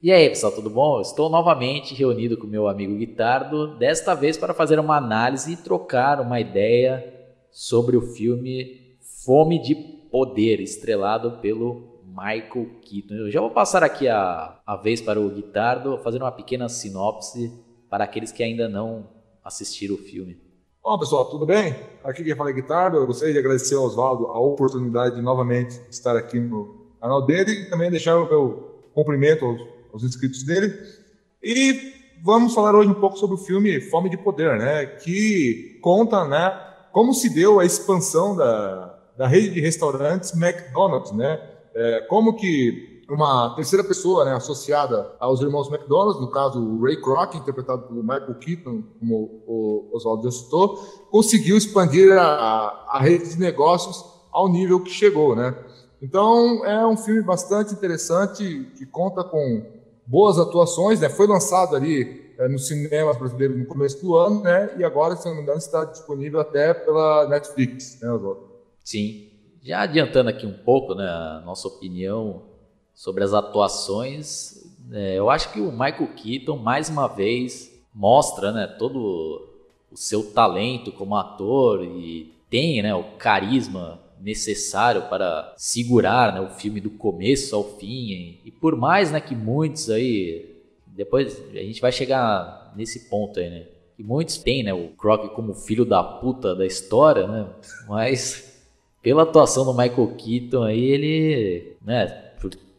E aí, pessoal, tudo bom? Estou novamente reunido com meu amigo Guitardo, desta vez para fazer uma análise e trocar uma ideia sobre o filme Fome de Poder, estrelado pelo Michael Keaton. Eu já vou passar aqui a, a vez para o Guitardo, fazer uma pequena sinopse para aqueles que ainda não assistiram o filme. Bom, pessoal, tudo bem? Aqui quem fala é Guitardo. Eu gostaria de agradecer ao Oswaldo a oportunidade de novamente estar aqui no canal dele e também deixar o meu cumprimento aos os inscritos dele. E vamos falar hoje um pouco sobre o filme Fome de Poder, né? Que conta, né? Como se deu a expansão da, da rede de restaurantes McDonald's, né? É, como que uma terceira pessoa né, associada aos irmãos McDonald's, no caso o Ray Kroc, interpretado pelo Michael Keaton, como o Oswaldo já citou, conseguiu expandir a, a rede de negócios ao nível que chegou, né? Então é um filme bastante interessante que conta com boas atuações, né? Foi lançado ali é, nos cinemas brasileiros no começo do ano, né? E agora, se não me engano, está disponível até pela Netflix, né, Oswaldo? Sim. Já adiantando aqui um pouco, né, a nossa opinião sobre as atuações, é, eu acho que o Michael Keaton, mais uma vez, mostra, né, todo o seu talento como ator e tem, né, o carisma necessário para segurar né, o filme do começo ao fim. E, por mais né, que muitos aí. Depois a gente vai chegar nesse ponto aí, né? Que muitos têm né, o Croc como filho da puta da história, né? Mas pela atuação do Michael Keaton aí, ele né,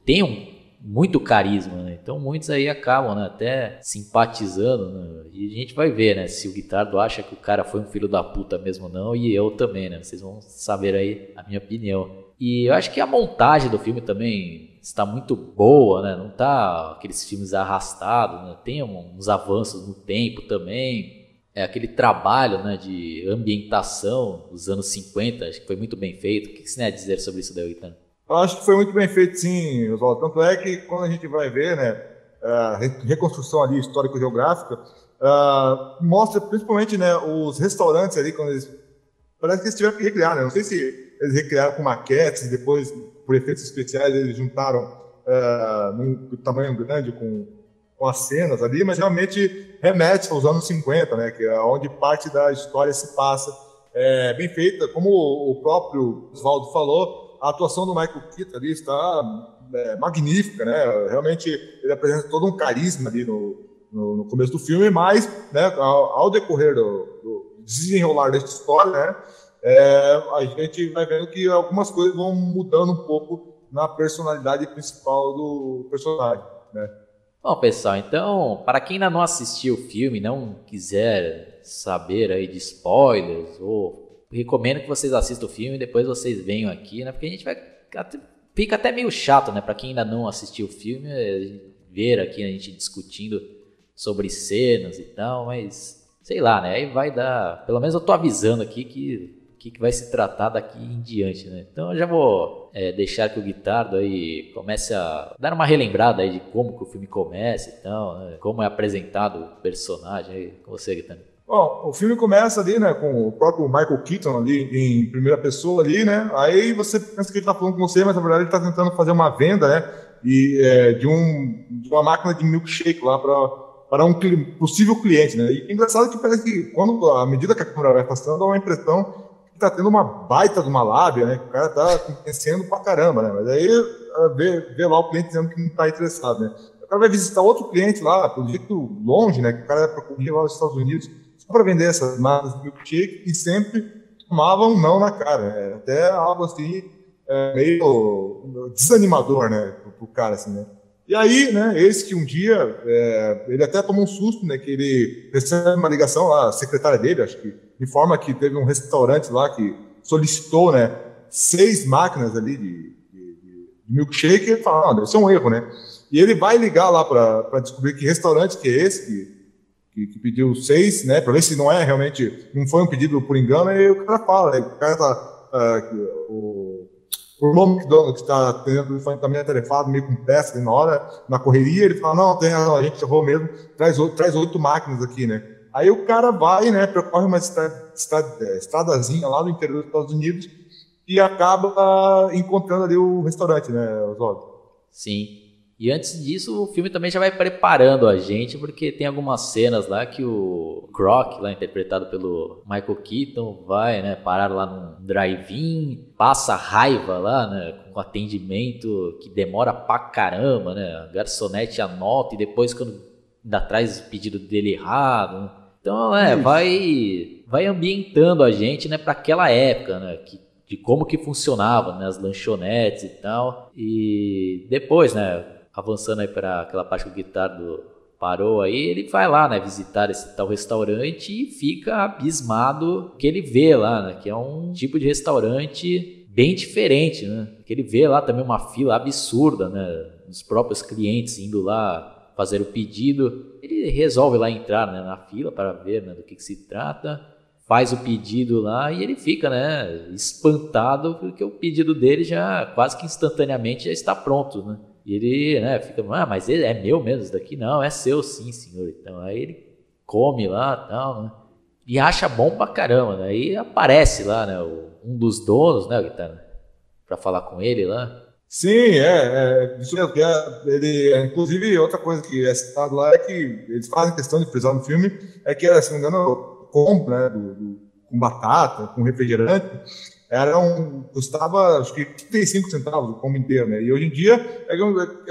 tem um muito carisma, né? Então muitos aí acabam né, até simpatizando, né? E a gente vai ver, né, se o Guitardo acha que o cara foi um filho da puta mesmo ou não, e eu também, né? Vocês vão saber aí a minha opinião. E eu acho que a montagem do filme também está muito boa, né? Não tá aqueles filmes arrastados, né? Tem uns avanços no tempo também. É aquele trabalho, né, de ambientação dos anos 50, acho que foi muito bem feito. O que você tem a dizer sobre isso daí? Eu acho que foi muito bem feito, sim, Oswaldo. Tanto é que quando a gente vai ver, né, a reconstrução ali histórico-geográfica, uh, mostra principalmente, né, os restaurantes ali, quando eles... Parece que eles tiveram que recriar, né? Não sei se eles recriaram com maquetes e depois, por efeitos especiais, eles juntaram uh, num tamanho grande com, com as cenas ali, mas realmente remete aos anos 50, né, que é onde parte da história se passa. É, bem feita, como o próprio Oswaldo falou, a atuação do Michael Keaton ali está é, magnífica, né? Realmente ele apresenta todo um carisma ali no, no, no começo do filme, mas né, ao, ao decorrer do, do, desenrolar desta história, né, é, a gente vai vendo que algumas coisas vão mudando um pouco na personalidade principal do personagem, né? Bom, pessoal, então, para quem ainda não assistiu o filme, não quiser saber aí de spoilers ou recomendo que vocês assistam o filme e depois vocês venham aqui, né? Porque a gente vai. Fica até meio chato, né? Pra quem ainda não assistiu o filme, ver aqui a gente discutindo sobre cenas e tal, mas sei lá, né? Aí vai dar. Pelo menos eu tô avisando aqui que que, que vai se tratar daqui em diante, né? Então eu já vou é, deixar que o Guitardo aí comece a dar uma relembrada aí de como que o filme começa e tal, né? como é apresentado o personagem aí com você, Guitardo. Bom, o filme começa ali, né, com o próprio Michael Keaton ali em primeira pessoa ali, né? Aí você pensa que ele está falando com você, mas na verdade ele está tentando fazer uma venda, né? E é, de, um, de uma máquina de milkshake lá para para um possível cliente, né? E é engraçado que parece que quando à medida que a câmera vai passando, dá uma impressão que está tendo uma baita de uma lábia, né? Que o cara está conhecendo pra caramba, né? Mas aí vê, vê lá o cliente dizendo que não está interessado, né? O cara vai visitar outro cliente lá, pelo jeito longe, né? Que o cara é para correr lá nos Estados Unidos para vender essas máquinas de milkshake e sempre tomavam não na cara. Né? Até algo assim, é, meio desanimador, né, pro, o cara, assim, né. E aí, né, eis que um dia, é, ele até tomou um susto, né, que ele recebe uma ligação lá, a secretária dele, acho que informa que teve um restaurante lá que solicitou, né, seis máquinas ali de, de, de milkshake, e ele fala, não, deve ser um erro, né. E ele vai ligar lá para descobrir que restaurante que é esse, que que, que pediu seis, né, para ver se não é realmente, não foi um pedido por engano, e o cara fala, né, o cara tá, uh, o, o nome que está tendo o também atarefado, meio com pressa na hora, na correria, ele fala, não, tem razão, a gente errou mesmo, traz, traz oito máquinas aqui, né. Aí o cara vai, né, percorre uma é, estradazinha lá no interior dos Estados Unidos e acaba encontrando ali o restaurante, né, Oswaldo? Sim. E antes disso, o filme também já vai preparando a gente, porque tem algumas cenas lá que o Croc, lá interpretado pelo Michael Keaton, vai, né, parar lá num drive-in, passa raiva lá, né, com atendimento que demora pra caramba, né, a garçonete anota e depois quando ainda traz o pedido dele errado. Então, é, vai vai ambientando a gente, né, para aquela época, né, que de como que funcionava, né, as lanchonetes e tal. E depois, né, avançando aí para aquela parte que o Guitardo parou aí, ele vai lá, né, visitar esse tal restaurante e fica abismado que ele vê lá, né, que é um tipo de restaurante bem diferente, né? Que ele vê lá também uma fila absurda, né, dos próprios clientes indo lá fazer o pedido. Ele resolve lá entrar, né, na fila para ver, né, do que, que se trata. Faz o pedido lá e ele fica, né, espantado porque o pedido dele já quase que instantaneamente já está pronto, né? Ele, né, fica, ah, mas ele é meu mesmo isso daqui? Não, é seu sim, senhor. Então aí ele come lá tal, né? E acha bom pra caramba, né? E aparece lá, né, um dos donos, né, Guitarra, pra falar com ele lá. Sim, é, é isso mesmo. É, ele, é, inclusive, outra coisa que é citado lá é que eles fazem questão de frisar no filme é que, se não me engano, compra, né, do, do, com batata, com refrigerante, era um, custava acho que 35 centavos o combo inteiro, né? E hoje em dia é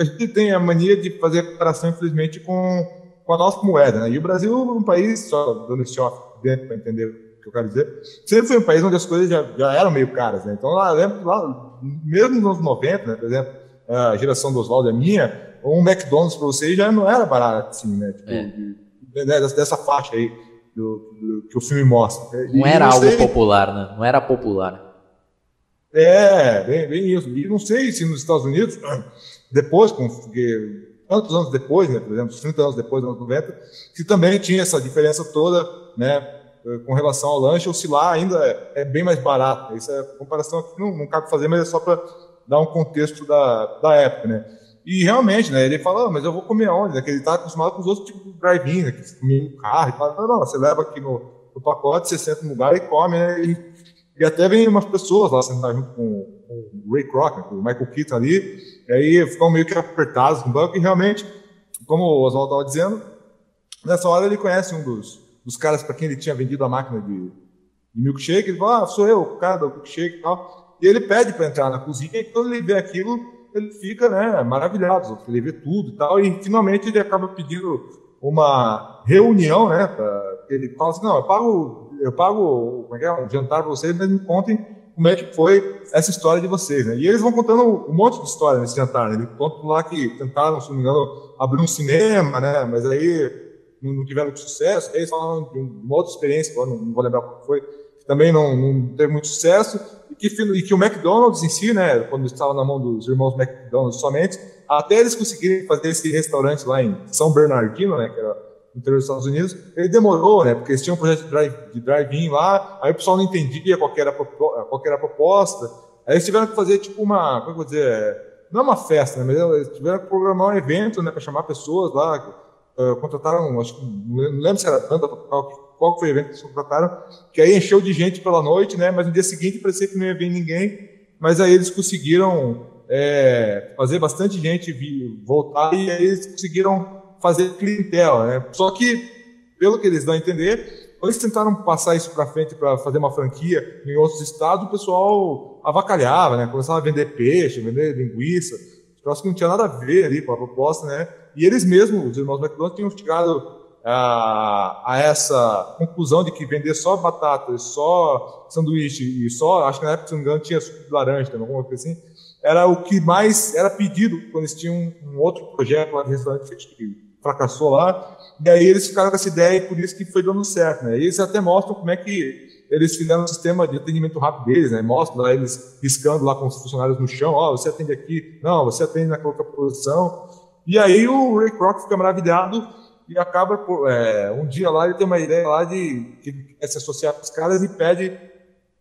a gente tem a mania de fazer comparação, infelizmente, com, com a nossa moeda, né? E o Brasil é um país, só dando esse off dentro para entender o que eu quero dizer, sempre foi um país onde as coisas já, já eram meio caras, né? Então, lá, lembro, lá, mesmo nos anos 90, né, por exemplo, a geração do Oswaldo é minha, um McDonald's para você já não era barato, assim, né? Tipo, é. de, né, dessa faixa aí do, do, que o filme mostra. Não e era algo sei... popular, né? Não era popular. É, bem, bem, isso. E não sei se nos Estados Unidos, depois, porque tantos anos depois, né, por exemplo, 30 anos depois, anos 90, se também tinha essa diferença toda, né, com relação ao lanche, ou se lá ainda é, é bem mais barato. Isso é comparação que não, não cabe fazer, mas é só para dar um contexto da, da época, né. E realmente, né, ele fala, oh, mas eu vou comer onde? Né, que ele está acostumado com os outros tipos de drive-in, né, que come no carro, e fala, não, não, você leva aqui no, no pacote, você senta no lugar e come, né, e e até vem umas pessoas lá sentar junto com, com o Ray Kroc, né, com o Michael Keaton ali, e aí ficam meio que apertados no banco, e realmente, como o Oswaldo estava dizendo, nessa hora ele conhece um dos, dos caras para quem ele tinha vendido a máquina de, de milkshake, ele fala, ah, sou eu, o cara do milkshake e tal, e ele pede para entrar na cozinha, e quando ele vê aquilo, ele fica né, maravilhado, ele vê tudo e tal, e finalmente ele acaba pedindo uma reunião, né, pra, ele fala assim, não, eu pago eu pago como é que é, um jantar para vocês, mas me contem como é que foi essa história de vocês, né? E eles vão contando um monte de história nesse jantar, né? Eles contam lá que tentaram, se não me engano, abrir um cinema, né? Mas aí não, tiveram sucesso. Eles falam de uma outra experiência, não, não vou lembrar qual foi, que também não, não teve muito sucesso, e que, e que o McDonald's em si, né? Quando estava na mão dos irmãos McDonald's somente, até eles conseguirem fazer esse restaurante lá em São Bernardino, né? Que era interior dos Estados Unidos, ele demorou, né? Porque eles tinham um projeto de drive-in drive lá, aí o pessoal não entendia qual era, qual era a proposta. Aí eles tiveram que fazer tipo uma, como é eu vou dizer, não é uma festa, né? Mas eles tiveram que programar um evento, né? Para chamar pessoas lá. Uh, contrataram, acho que não lembro se era tanta, qual, qual foi o evento que eles contrataram, que aí encheu de gente pela noite, né? Mas no dia seguinte parecia que não ia vir ninguém. Mas aí eles conseguiram é, fazer bastante gente vir, voltar e aí eles conseguiram fazer clientela, né? Só que, pelo que eles dão a entender, quando eles tentaram passar isso para frente para fazer uma franquia em outros estados, o pessoal avacalhava, né? Começava a vender peixe, vender linguiça, troço que não tinha nada a ver ali com a proposta, né? E eles mesmos, os irmãos McDonald's, tinham chegado a, a, essa conclusão de que vender só batata, só sanduíche e só, acho que na época, se não me engano, tinha suco de laranja também, alguma coisa assim, era o que mais era pedido quando eles tinham um, outro projeto lá de restaurante que fracassou lá. E aí eles ficaram com essa ideia e por isso que foi dando certo, né? E eles até mostram como é que eles fizeram um sistema de atendimento rápido deles, né? Mostram lá eles riscando lá com os funcionários no chão, ó, oh, você atende aqui, não, você atende naquela outra posição. E aí o Ray Kroc fica maravilhado e acaba, é, um dia lá ele tem uma ideia lá de que ele quer se associar com os caras e pede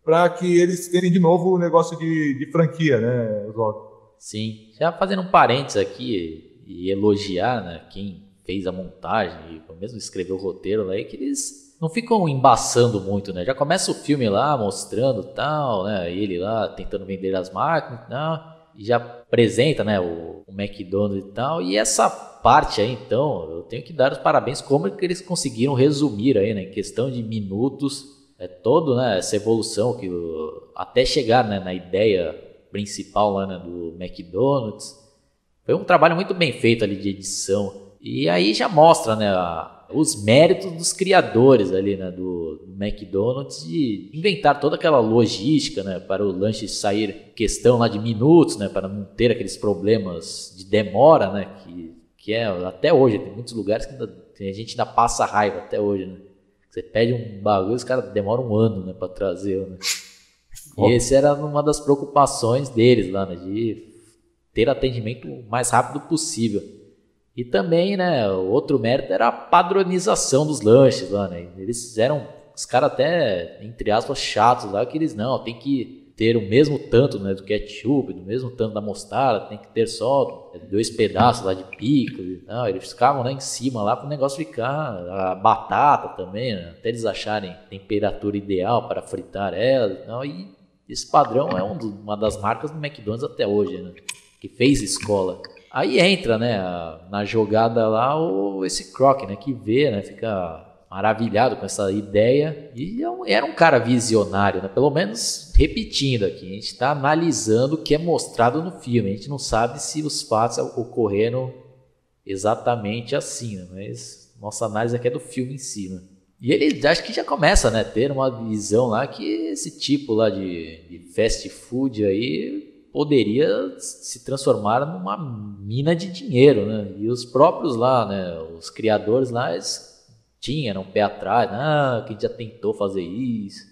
para que eles tenham de novo o negócio de, de franquia, né, Oswaldo? Sim. Já fazendo um parênteses aqui e elogiar, né, quem fez a montagem e mesmo escreveu o roteiro lá, é que eles não ficam embaçando muito, né? Já começa o filme lá mostrando tal, né? Ele lá tentando vender as máquinas, tal. e já apresenta, né, o, o McDonald's e tal. E essa parte aí, então, eu tenho que dar os parabéns como que eles conseguiram resumir aí, né, em questão de minutos, é todo, né, essa evolução que até chegar, né, na ideia principal lá né, do McDonald's. Foi um trabalho muito bem feito ali de edição. E aí já mostra, né, a, os méritos dos criadores ali, né, do, do, McDonald's de inventar toda aquela logística, né, para o lanche sair questão lá de minutos, né, para não ter aqueles problemas de demora, né, que, que é até hoje, tem muitos lugares que ainda, a gente ainda passa raiva até hoje, né. Você pede um bagulho, os caras demoram um ano, né, para trazer, né. E esse era uma das preocupações deles lá, né, de ter atendimento o mais rápido possível. E também, né, outro mérito era a padronização dos lanches lá, né? Eles fizeram, os caras até, entre aspas, chatos lá, que eles não, tem que ter o mesmo tanto né, do ketchup, do mesmo tanto da mostarda, tem que ter só dois pedaços lá de pico. Não, eles ficavam lá em cima lá para o negócio ficar, a batata também, né, até eles acharem temperatura ideal para fritar ela. Não, e esse padrão é um, uma das marcas do McDonald's até hoje, né, que fez escola. Aí entra, né, na jogada lá o, esse Croc, né, que vê, né, fica maravilhado com essa ideia e é era um cara visionário, né, pelo menos repetindo aqui, a gente está analisando o que é mostrado no filme, a gente não sabe se os fatos ocorreram exatamente assim, né, mas nossa análise aqui é do filme em si, né. E ele acho que já começa, né, ter uma visão lá que esse tipo lá de, de fast food aí poderia se transformar numa mina de dinheiro, né? E os próprios lá, né, os criadores lá, eles tinham um pé atrás, ah, que já tentou fazer isso,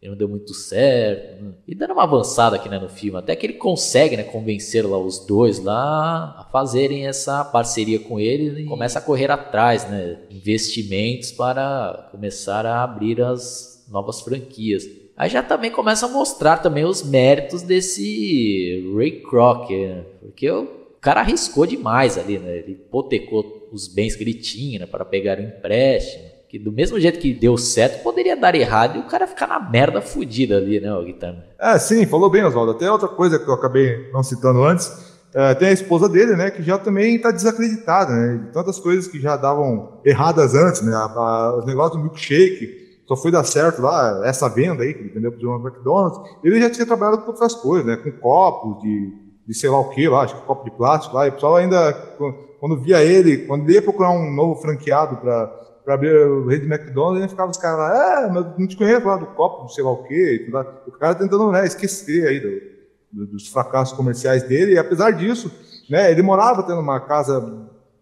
e não deu muito certo. Né? E dando uma avançada aqui né, no filme, até que ele consegue né, convencer lá os dois lá a fazerem essa parceria com ele e começa a correr atrás, né? Investimentos para começar a abrir as novas franquias. Aí já também começa a mostrar também os méritos desse Ray Kroc, né? porque o cara arriscou demais ali, né? Ele hipotecou os bens que ele tinha né? para pegar o empréstimo. Que do mesmo jeito que deu certo, poderia dar errado e o cara ficar na merda fodida ali, né, Guitarra? É, sim, falou bem, Oswaldo. Até outra coisa que eu acabei não citando antes, é, tem a esposa dele, né, que já também está desacreditada, né? Tantas coisas que já davam erradas antes, né? A, a, os negócios do milkshake, só foi dar certo lá, essa venda aí, que ele vendeu para o McDonald's, ele já tinha trabalhado com outras coisas, né? Com copos de, de sei lá o que lá, acho que copo de plástico lá, e o pessoal ainda, quando via ele, quando ele ia procurar um novo franqueado para abrir o rede McDonald's, ele ficava os caras lá, é, mas não te conheço lá do copo, de sei lá o quê, o cara tentando né, esquecer aí do, do, dos fracassos comerciais dele, e apesar disso, né, ele morava tendo uma casa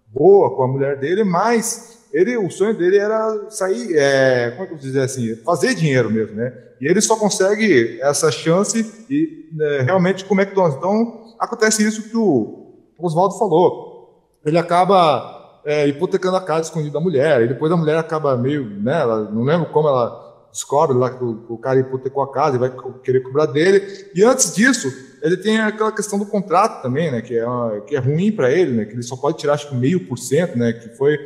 boa com a mulher dele, mas ele, o sonho dele era sair, é, como é que eu vou dizer assim, fazer dinheiro mesmo, né? E ele só consegue essa chance e né, realmente com o McDonald's. Então acontece isso que o Oswaldo falou. Ele acaba é, hipotecando a casa escondida da mulher, e depois a mulher acaba meio, né? Ela, não lembro como ela descobre lá que o, o cara hipotecou a casa e vai querer cobrar dele. E antes disso, ele tem aquela questão do contrato também, né? Que é, uma, que é ruim para ele, né? Que ele só pode tirar acho que meio por cento, né? Que foi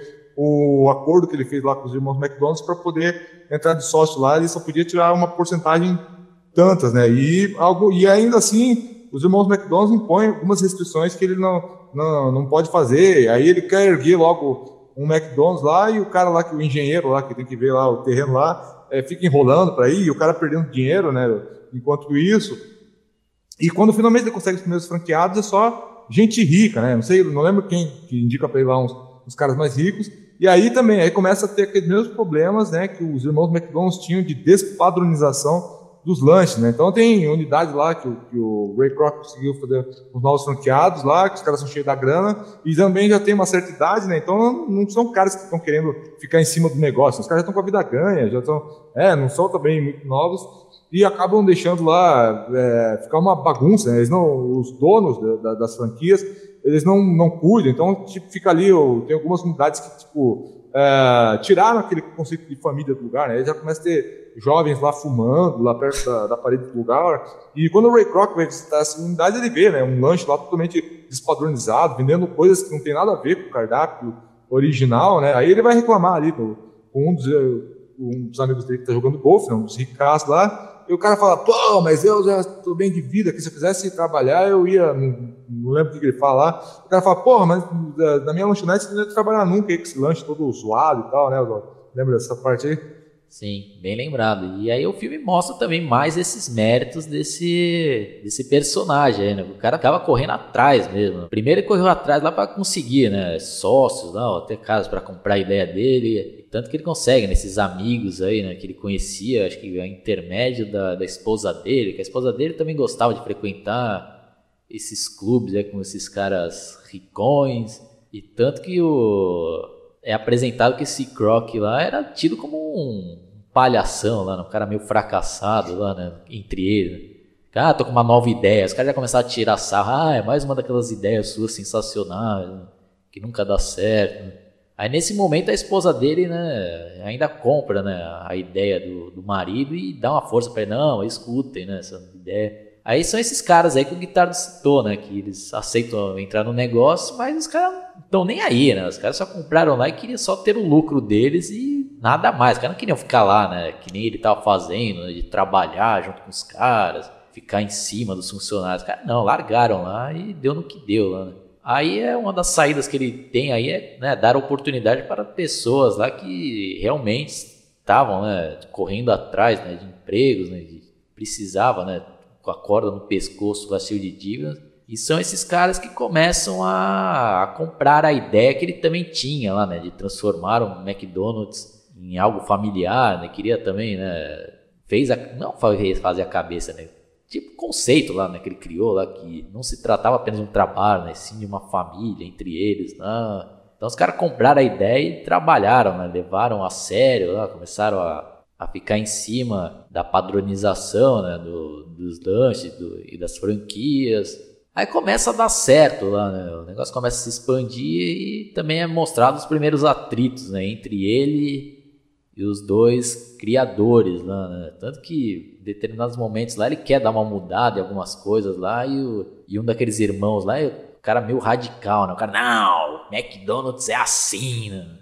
o acordo que ele fez lá com os irmãos McDonald's para poder entrar de sócio lá, ele só podia tirar uma porcentagem tantas, né? E, algo, e ainda assim, os irmãos McDonald's impõem algumas restrições que ele não, não, não pode fazer. Aí ele quer erguer logo um McDonald's lá e o cara lá, que o engenheiro lá, que tem que ver lá o terreno lá, é, fica enrolando para ir e o cara perdendo dinheiro, né? Enquanto isso. E quando finalmente ele consegue os primeiros franqueados, é só gente rica, né? Não sei, não lembro quem que indica para ele lá uns, uns caras mais ricos e aí também, aí começa a ter aqueles mesmos problemas né, que os irmãos McDonald's tinham de despadronização dos lanches, né? Então tem unidades lá que que o Ray Kroc conseguiu fazer os novos franqueados lá, que os caras são cheios da grana, e também já tem uma certa idade, né? Então não são caras que estão querendo ficar em cima do negócio, os caras já estão com a vida ganha, já estão, é, não são também muito novos, e acabam deixando lá é, ficar uma bagunça, né? Eles não, os donos da, das franquias eles não, não cuidam, então tipo, fica ali, tem algumas unidades que tipo, é, tiraram aquele conceito de família do lugar, né? Eles já começam a ter jovens lá fumando, lá perto da, da parede do lugar, e quando o Ray Kroc vai visitar essa unidade, ele vê, né, um lanche lá totalmente despadronizado, vendendo coisas que não tem nada a ver com o cardápio original, né? Aí ele vai reclamar ali com um dos, um dos amigos dele que está jogando golfe, né, um dos ricaços lá, E o cara fala, pô, mas eu já estou bem de vida, que se eu quisesse trabalhar, eu ia. Não, lembro o que ele fala lá. O cara fala, pô, mas na minha lanchonete você não ia trabalhar nunca, aí, com esse lanche todo zoado e tal, né? Lembra dessa parte aí? Sim, bem lembrado. E aí o filme mostra também mais esses méritos desse, desse personagem né? O cara tava correndo atrás mesmo. Primeiro ele correu atrás lá para conseguir, né? Sócios, lá, até casas para comprar a ideia dele. Tanto que ele consegue, nesses né? amigos aí, né? Que ele conhecia, acho que a intermédio da, da esposa dele, que a esposa dele também gostava de frequentar esses clubes, né? Com esses caras ricões. E tanto que o é apresentado que esse Croc lá era tido como um palhação lá, um cara meio fracassado lá, né, entre eles. Ah, tô com uma nova ideia. Os caras já começaram a tirar sarro. Ah, é mais uma daquelas ideias suas sensacionais, né, que nunca dá certo. Né. Aí nesse momento a esposa dele, né, ainda compra, né, a ideia do, do marido e dá uma força para ele. Não, escutem, né, essa ideia. Aí são esses caras aí que o Guitardo citou, né? Que eles aceitam entrar no negócio, mas os caras não estão nem aí, né? Os caras só compraram lá e queriam só ter o lucro deles e nada mais. Os caras não queriam ficar lá, né? Que nem ele tava fazendo, né, de trabalhar junto com os caras, ficar em cima dos funcionários. Os caras não, largaram lá e deu no que deu lá, né? Aí é uma das saídas que ele tem aí é né, dar oportunidade para pessoas lá que realmente estavam né, correndo atrás né, de empregos, né, precisava né, com a corda no pescoço, vazio de dívidas. E são esses caras que começam a, a, comprar a ideia que ele também tinha lá, né? De transformar o McDonald's em algo familiar, né? Queria também, né? Fez a, não fazer a cabeça, né? Tipo conceito lá, né? Que ele criou lá, que não se tratava apenas de um trabalho, né? Sim de uma família entre eles, né? Então os caras compraram a ideia e trabalharam, né? Levaram a sério, lá, começaram a a ficar em cima da padronização né, do, dos lanches do, e das franquias. Aí começa a dar certo lá, né? O negócio começa a se expandir e também é mostrado os primeiros atritos né, entre ele e os dois criadores lá, né? Tanto que em determinados momentos lá ele quer dar uma mudada em algumas coisas lá e, o, e um daqueles irmãos lá, o cara meio radical, né? O cara, não, McDonald's é assim, né?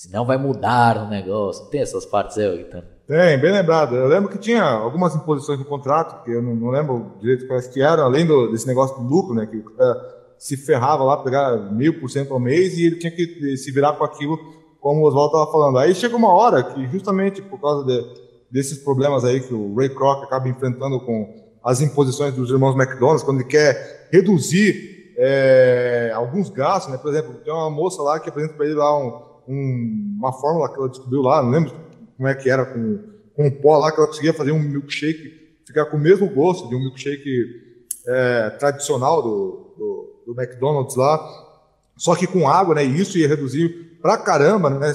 Senão vai mudar o negócio. Tem essas partes aí, Guitano? Tem, bem lembrado. Eu lembro que tinha algumas imposições no contrato, que eu não, não lembro direito quais que eram, além do, desse negócio do lucro, né? Que o cara se ferrava lá, pegar mil por cento ao mês e ele tinha que se virar com aquilo, como o Oswaldo estava falando. Aí chega uma hora que, justamente por causa de, desses problemas aí que o Ray Kroc acaba enfrentando com as imposições dos irmãos McDonald's, quando ele quer reduzir é, alguns gastos, né? Por exemplo, tem uma moça lá que apresenta para ele lá um um, uma fórmula que ela descobriu lá, não lembro como é que era, com, com um pó lá, que ela conseguia fazer um milkshake, ficar com o mesmo gosto de um milkshake é, tradicional do, do, do, McDonald's lá, só que com água, né? E isso ia reduzir pra caramba, né?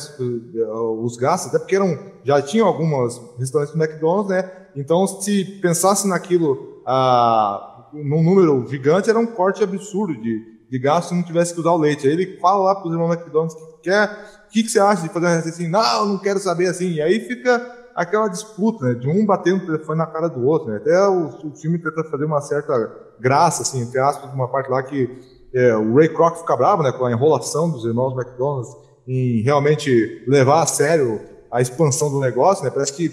Os gastos, até porque eram, já tinham algumas restaurantes do McDonald's, né? Então, se pensasse naquilo ah, num número gigante, era um corte absurdo de, de gasto se não tivesse que usar o leite. Aí ele fala lá para os irmãos McDonald's que quer que, que você acha de fazer uma receita assim? Não, não quero saber assim. E aí fica aquela disputa, né, de um batendo o telefone na cara do outro. Né? Até o, o, filme tenta fazer uma certa graça, assim, entre aspas, uma parte lá que é, o Ray Kroc fica bravo né, com a enrolação dos irmãos McDonald's em realmente levar a sério a expansão do negócio. Né? Parece que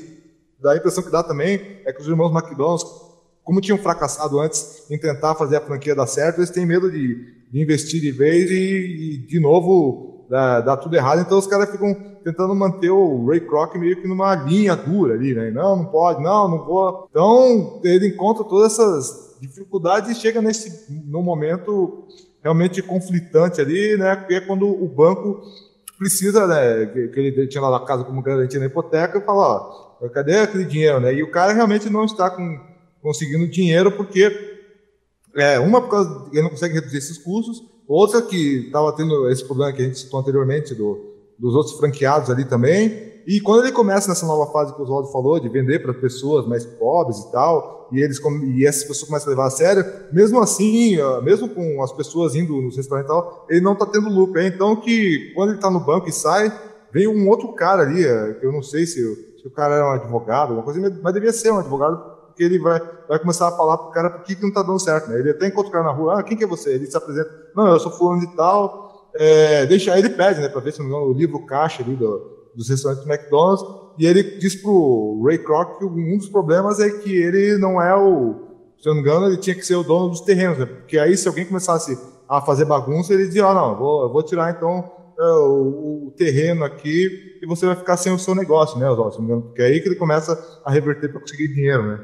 dá a impressão que dá também é que os irmãos McDonald's, como tinham fracassado antes em tentar fazer a franquia dar certo, eles têm medo de, de investir de vez e, e de novo dá tudo errado, então os caras ficam tentando manter o Ray Kroc meio que numa linha dura ali, né? Não, não pode, não, não vou. Então ele encontra todas essas dificuldades e chega nesse no momento realmente conflitante ali, né? Que é quando o banco precisa, né? Que ele tinha lá na casa como garantia na hipoteca, e fala, ó, cadê aquele dinheiro, né? E o cara realmente não está com, conseguindo dinheiro porque é, uma por causa ele não consegue reduzir esses custos Outra que estava tendo esse problema que a gente citou anteriormente, do, dos outros franqueados ali também. E quando ele começa nessa nova fase que o Oswaldo falou, de vender para pessoas mais pobres e tal, e, eles, e essas pessoas começam a levar a sério, mesmo assim, mesmo com as pessoas indo nos restaurantes e tal, ele não está tendo lucro. Então que quando ele está no banco e sai, vem um outro cara ali, é, que eu não sei se, se o cara era um advogado, alguma coisa, mas devia ser um advogado porque ele vai, vai começar a falar pro cara por que, não está dando certo, né? Ele até encontra o cara na rua, ah, quem que é você? Ele se apresenta, não, eu sou fulano de tal, é, deixa, aí ele pede, né, para ver se não o livro caixa ali do, dos restaurantes do McDonald's, e ele diz pro Ray Kroc que um dos problemas é que ele não é o, se eu não me engano, ele tinha que ser o dono dos terrenos, né? porque aí se alguém começasse a fazer bagunça, ele dizia, ah, não, vou, vou tirar então é, o, o, terreno aqui e você vai ficar sem o seu negócio, né, Oswaldo? Engano, porque é aí que ele começa a reverter para conseguir dinheiro, né?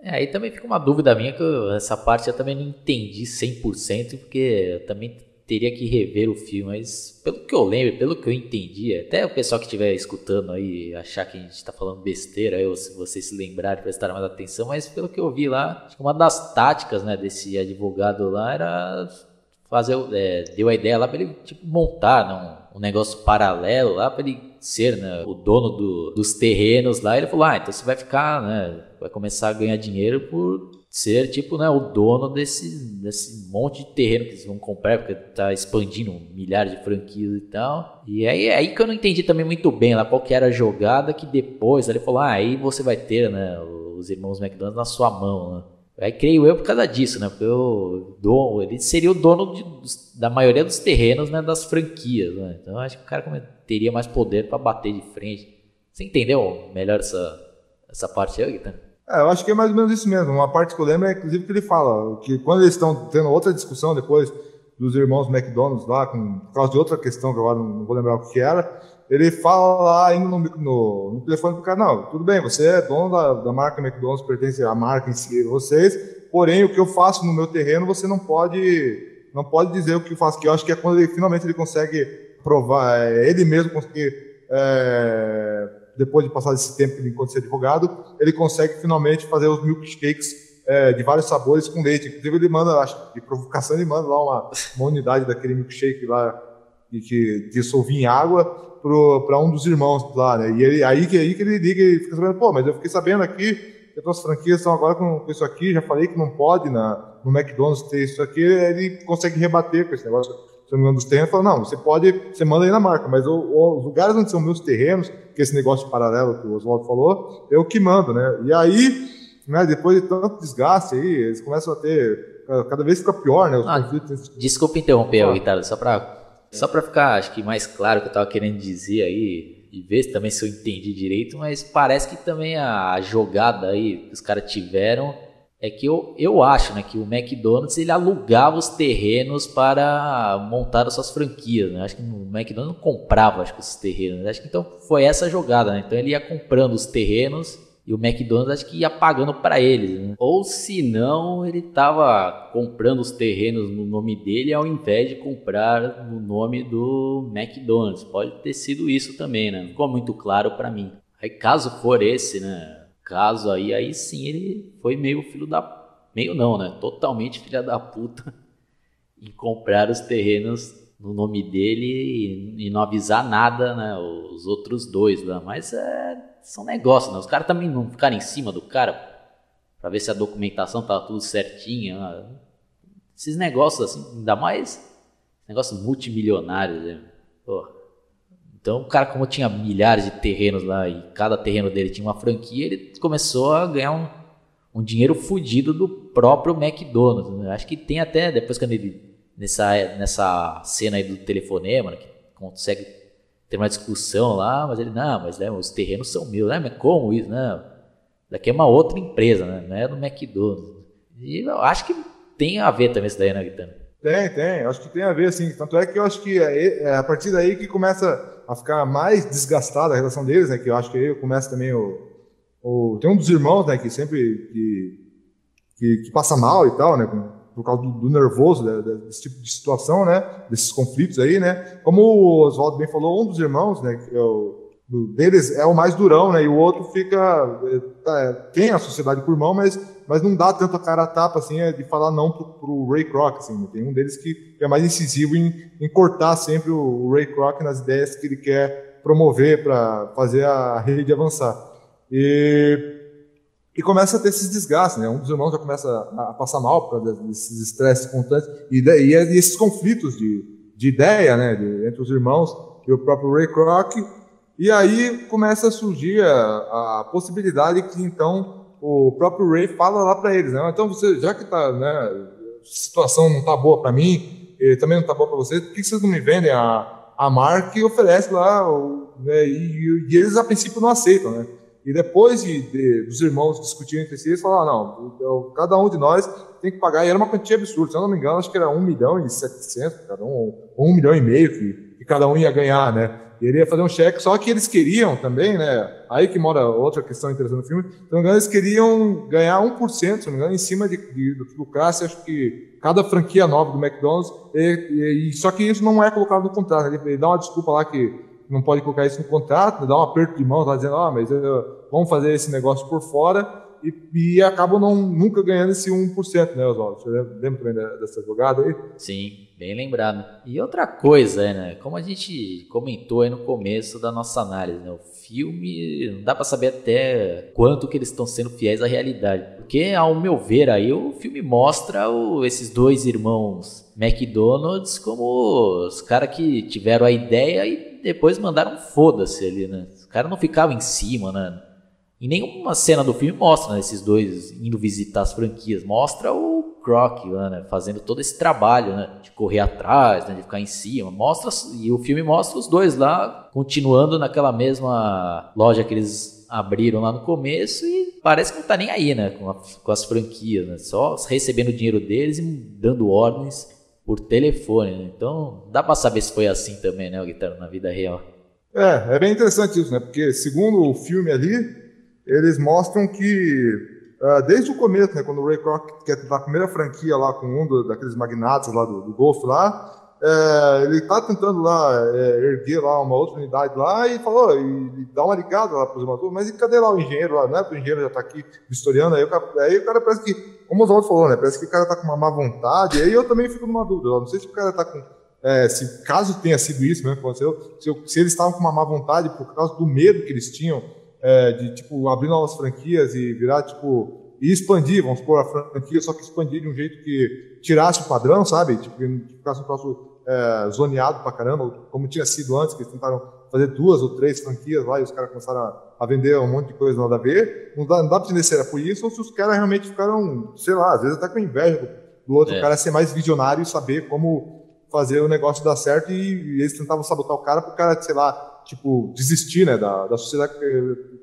É, aí também fica uma dúvida minha que eu, essa parte eu também não entendi 100%, porque eu também teria que rever o filme, mas pelo que eu lembro, pelo que eu entendi, até o pessoal que estiver escutando aí achar que a gente está falando besteira, ou se vocês se lembrarem, prestar mais atenção, mas pelo que eu vi lá, uma das táticas né, desse advogado lá era fazer, é, deu a ideia lá para ele tipo, montar né, um, um, negócio paralelo lá para ele ser né, o dono do, dos terrenos lá. Ele falou: Ah, então você vai ficar, né, vai começar a ganhar dinheiro por ser tipo né, o dono desse, desse monte de terreno que eles vão comprar, porque tá expandindo milhares de franquias e tal. E aí é aí que eu não entendi também muito bem lá qual que era a jogada que depois ele falou: ah, aí você vai ter né, os irmãos McDonald's na sua mão. Né? Aí creio eu por causa disso, né? Porque eu, dono, ele seria o dono de, da maioria dos terrenos né, das franquias. Né? Então acho que o cara teria mais poder para bater de frente. Você entendeu melhor essa, essa parte aí, Guilherme? É, eu acho que é mais ou menos isso mesmo. Uma parte que eu lembro é, inclusive, que ele fala que quando eles estão tendo outra discussão depois dos irmãos McDonald's lá, com, por causa de outra questão que agora não vou lembrar o que era, ele fala lá ainda no, no, no telefone pro cara, não, tudo bem, você é dono da, da marca McDonald's, pertence à marca em si, vocês, porém o que eu faço no meu terreno você não pode não pode dizer o que eu faço, que eu acho que é quando ele finalmente ele consegue provar, é, ele mesmo conseguir é, depois de passar esse tempo enquanto ser advogado, ele consegue finalmente fazer os milkshakes é, de vários sabores com leite. Inclusive, ele manda, acho de provocação, ele manda lá uma, uma unidade daquele milkshake lá de que dissolvia em água para um dos irmãos lá, né? E ele, aí, que, aí que ele liga e fica sabendo, pô, mas eu fiquei sabendo aqui que as tuas franquias estão agora com, isso aqui, já falei que não pode na, no McDonald's ter isso aqui, ele consegue rebater com esse negócio se não me engano, dos terrenos, fala, não, você pode, você manda aí na marca, mas o, os lugares onde são meus terrenos, que esse negócio paralelo que o Oswaldo falou, eu que mando, né? E aí, né, depois de tanto desgaste aí, eles começam a ter, cada vez fica pior, né? Os ah, conflitos. Desculpa interromper, ah. Ricardo, só para só para ficar, acho que mais claro o que eu estava querendo dizer aí, e ver também se eu entendi direito, mas parece que também a jogada aí que os caras tiveram é que eu, eu acho né, que o McDonald's ele alugava os terrenos para montar as suas franquias. Né? Acho que o McDonald's não comprava acho que, esses terrenos. Acho que então foi essa jogada. Né? Então ele ia comprando os terrenos e o McDonald's acho que ia pagando para eles. Né? Ou se não, ele estava comprando os terrenos no nome dele ao invés de comprar no nome do McDonald's. Pode ter sido isso também, né? Não ficou muito claro para mim. Aí caso for esse, né? caso aí, aí sim ele foi meio filho da. Meio não, né? Totalmente filha da puta em comprar os terrenos no nome dele e, não avisar nada, né? Os outros dois lá. Mas é, são negócios, né? Os caras também não ficaram em cima do cara para ver se a documentação tá tudo certinha. Né? Esses negócios assim, ainda mais negócios multimilionários, né? Porra. Então, o cara, como tinha milhares de terrenos lá e cada terreno dele tinha uma franquia, ele começou a ganhar um, um dinheiro fodido do próprio McDonald's. Né? Acho que tem até, depois quando ele, nessa, nessa cena aí do telefonema, né, que consegue ter uma discussão lá, mas ele, não, mas né, os terrenos são meus, né? Mas como isso? Não, daqui é uma outra empresa, né? Não é do McDonald's. E eu acho que tem a ver também isso daí, né, Guilherme? Tem, tem. Acho que tem a ver, sim. Tanto é que eu acho que é, é a partir daí que começa a ficar mais desgastada a relação deles, né? Que eu acho que aí começa também o, o tem um dos irmãos, né? Que sempre que, que, que passa mal e tal, né? Por causa do, do nervoso desse tipo de situação, né? Desses conflitos aí, né? Como o Oswaldo bem falou, um dos irmãos, né? Que é o, deles é o mais durão, né? E o outro fica é, tá, tem a sociedade por mão, mas mas não dá tanto a cara a tapa assim é de falar não pro, pro Ray Kroc, assim. Né? Tem um deles que é mais incisivo em, em cortar sempre o, o, Ray Kroc nas ideias que ele quer promover para fazer a rede avançar. E e começa a ter esses desgastes, né? Um dos irmãos já começa a, passar mal por causa desses estresses constantes e, e, e, esses conflitos de, de ideia, né? De, entre os irmãos e o próprio Ray Kroc e aí começa a surgir a, a possibilidade que então o próprio Ray fala lá para eles, né? Então você, já que tá, né, situação não tá boa para mim, também não tá boa para vocês, por que vocês não me vendem a, a e oferece lá, né, e, e, eles a princípio não aceitam, né? E depois de, de dos irmãos discutirem entre si, eles falaram, ah, não, cada um de nós tem que pagar, e era uma quantia absurda, se eu não me engano, acho que era 1 milhão e 700, cada um, ou 1 milhão e meio que, que cada um ia ganhar, né? E ele ia fazer um cheque, só que eles queriam também, né? Aí que mora outra questão interessante no filme. Se não me engano, eles queriam ganhar 1%, se não me engano, em cima de, de, do que. Acho que cada franquia nova do McDonald's. E, e, só que isso não é colocado no contrato. Ele, ele, dá uma desculpa lá que não pode colocar isso no contrato, dá um aperto de mão, tá dizendo, ah, mas eu, vamos fazer esse negócio por fora e, e acabam não, nunca ganhando esse 1%, né, Oswaldo? Você lembra também dessa jogada aí? Sim, bem lembrado. E outra coisa, né, como a gente comentou aí no começo da nossa análise, né, o filme não dá para saber até quanto que eles estão sendo fiéis à realidade. Porque, ao meu ver, aí o filme mostra o, esses dois irmãos McDonald's como os caras que tiveram a ideia e depois mandaram foda-se ali, né? Os caras não ficavam em cima, né? Em nenhuma cena do filme mostra né, esses dois indo visitar as franquias. Mostra o Croc né, fazendo todo esse trabalho né, de correr atrás, né, de ficar em cima. Mostra e o filme mostra os dois lá continuando naquela mesma loja que eles abriram lá no começo e parece que não tá nem aí, né, com, a, com as franquias, né, só recebendo o dinheiro deles e dando ordens por telefone. Né. Então dá para saber se foi assim também, né, o guitarra na vida real. É, é bem interessante isso, né? Porque segundo o filme ali, eles mostram que uh, desde o começo, né, quando o Ray Kroc quer tentar a primeira franquia lá com um daqueles magnatas lá do, do Golf lá, é, ele está tentando lá é, erguer lá uma outra unidade lá e falou, e, e dá uma ligada lá para os matores, mas e cadê lá o engenheiro lá, né? O engenheiro já está aqui historiando, aí o, cara, aí o cara parece que, como o Oswaldo falou, né? Parece que o cara está com uma má vontade, aí eu também fico numa dúvida, não sei se o cara está com é, se caso tenha sido isso mesmo que aconteceu, se, se eles estavam com uma má vontade por causa do medo que eles tinham é, de tipo abrir novas franquias e virar tipo e expandir, vamos supor, a franquia, só que expandir de um jeito que tirasse o padrão, sabe? Tipo, que ficasse um troço é, zoneado pra caramba, como tinha sido antes, que eles tentaram fazer duas ou três franquias lá e os caras começaram a, a, vender um monte de coisa nada a ver. Não dá, não dá pra entender se era por isso ou se os caras realmente ficaram, sei lá, às vezes até com inveja do, do outro é. cara ser mais visionário e saber como fazer o negócio dar certo e, e eles tentavam sabotar o cara pro cara, sei lá, tipo, desistir, né, da, da sociedade,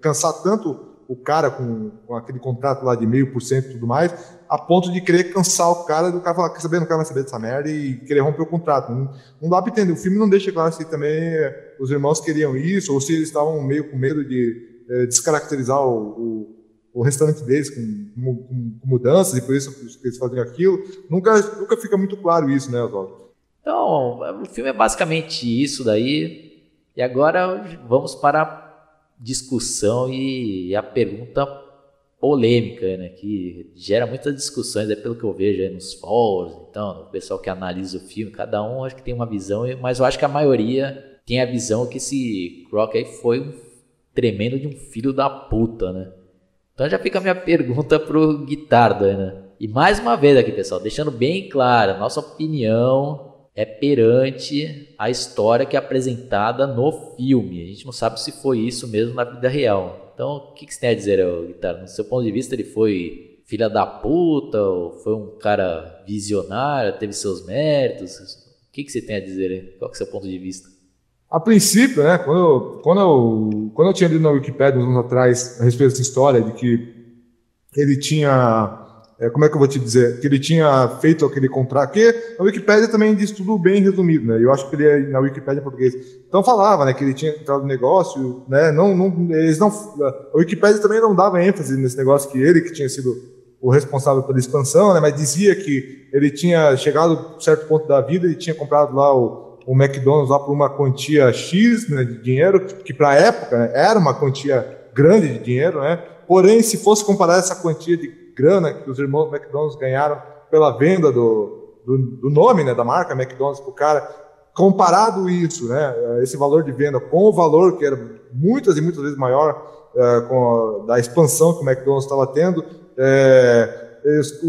cansar tanto o cara com, com aquele contrato lá de meio por cento e tudo mais, a ponto de querer cansar o cara do cara falar, quer saber, não quero mais saber dessa merda e querer romper o contrato. Não, não dá pra entender. O filme não deixa claro se também os irmãos queriam isso ou se eles estavam meio com medo de é, descaracterizar o, o, o, restaurante deles com, com, com, mudanças e por isso eles faziam aquilo. Nunca, nunca fica muito claro isso, né, Oswaldo? Então, o filme é basicamente isso daí. E agora vamos para a discussão e a pergunta polêmica, né, que gera muitas discussões, é pelo que eu vejo aí nos fóruns, então, o pessoal que analisa o filme, cada um acho que tem uma visão, mas eu acho que a maioria tem a visão que esse Croc aí foi um tremendo de um filho da puta, né? Então já fica a minha pergunta pro Guitardo, né? E mais uma vez aqui, pessoal, deixando bem claro, nossa opinião é perante a história que é apresentada no filme. A gente não sabe se foi isso mesmo na vida real. Então, o que, que você tem a dizer, Guitarra? No seu ponto de vista, ele foi filha da puta, ou foi um cara visionário, teve seus méritos? O que, que você tem a dizer? Qual é o seu ponto de vista? A princípio, né, quando eu, quando eu, quando eu tinha lido na Wikipedia uns anos atrás a respeito dessa história de que ele tinha é, como é que eu vou te dizer, que ele tinha feito aquele contrato, que a Wikipédia também diz tudo bem resumido, né? Eu acho que ele é na Wikipédia português. Então falava, né, que ele tinha entrado no negócio, né? Não, não, eles não, a Wikipédia também não dava ênfase nesse negócio que ele que tinha sido o responsável pela expansão, né? Mas dizia que ele tinha chegado a certo ponto da vida e tinha comprado lá o, o McDonald's lá por uma quantia X né, de dinheiro, que, que para a época né, era uma quantia grande de dinheiro, né? Porém, se fosse comparar essa quantia de grana que os irmãos McDonald's ganharam pela venda do, do, do nome, né, da marca McDonald's para o cara, comparado isso, né, esse valor de venda com o valor que era muitas e muitas vezes maior é, com a, da expansão que o McDonald's estava tendo, é, eles,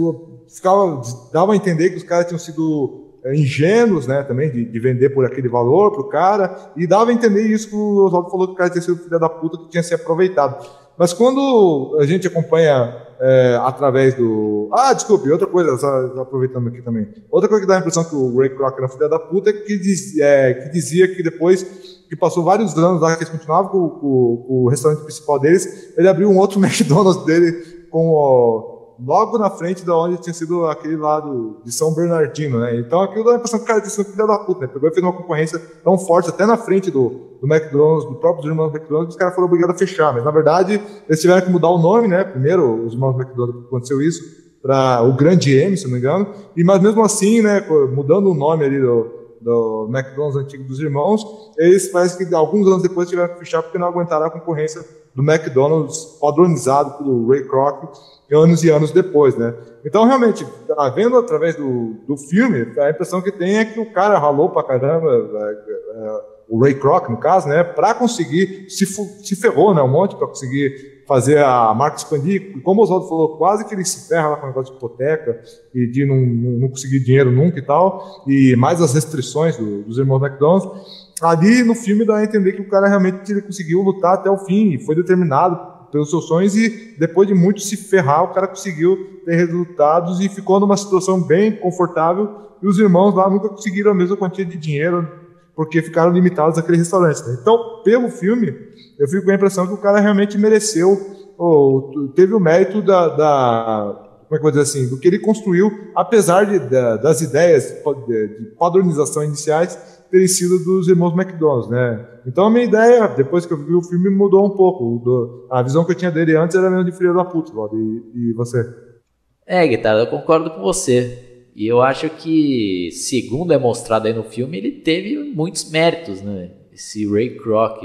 ficava, dava a entender que os caras tinham sido ingênuos, né, também, de, de vender por aquele valor para o cara, e dava a entender isso que o Oswaldo falou que o cara tinha sido filho da puta que tinha se aproveitado. Mas quando a gente acompanha é, através do. Ah, desculpe, outra coisa, só, aproveitando aqui também. Outra coisa que dá a impressão que o Ray Kroc era filho da puta é que, diz, é, que dizia que depois que passou vários anos lá que eles continuavam com, com, com, o restaurante principal deles, ele abriu um outro McDonald's dele com o logo na frente da onde tinha sido aquele lado de São Bernardino, né? Então aquilo dá a impressão que cara sido filho da puta, né? Pegou e fez uma concorrência tão forte até na frente do, do McDonald's, do próprio irmãos McDonald's, que os caras foram obrigados a fechar. Mas na verdade, eles tiveram que mudar o nome, né? Primeiro, os irmãos McDonald's aconteceu isso, para o Grande M, se não me engano. E, mas mesmo assim, né? Mudando o nome ali do, do McDonald's antigo dos irmãos, eles parece que alguns anos depois tiveram que fechar porque não aguentaram a concorrência do McDonald's padronizado pelo Ray Kroc anos e anos depois, né? Então, realmente, tá vendo através do, do filme, a impressão que tem é que o cara ralou pra caramba, é, é, o Ray Kroc, no caso, né, para conseguir, se, se ferrou, né, um monte para conseguir fazer a marca expandir. Como o Oswaldo falou, quase que ele se ferra lá com o negócio de hipoteca e de não, não conseguir dinheiro nunca e tal, e mais as restrições do, dos irmãos McDonald's. Ali no filme dá a entender que o cara realmente conseguiu lutar até o fim e foi determinado pelos seus sonhos e depois de muito se ferrar, o cara conseguiu ter resultados e ficou numa situação bem confortável e os irmãos lá nunca conseguiram a mesma quantia de dinheiro porque ficaram limitados àquele restaurante. Né? Então, pelo filme, eu fico com a impressão que o cara realmente mereceu, ou teve o mérito da, da como é que vou dizer assim, do que ele construiu, apesar de, das ideias de padronização iniciais, terem sido dos irmãos McDonald's, né? Então a minha ideia, depois que eu vi o filme, mudou um pouco. Do, a visão que eu tinha dele antes era mesmo de filho da puta, e, e você? É, Guitarra, eu concordo com você. E eu acho que, segundo é mostrado aí no filme, ele teve muitos méritos, né? Esse Ray Kroc.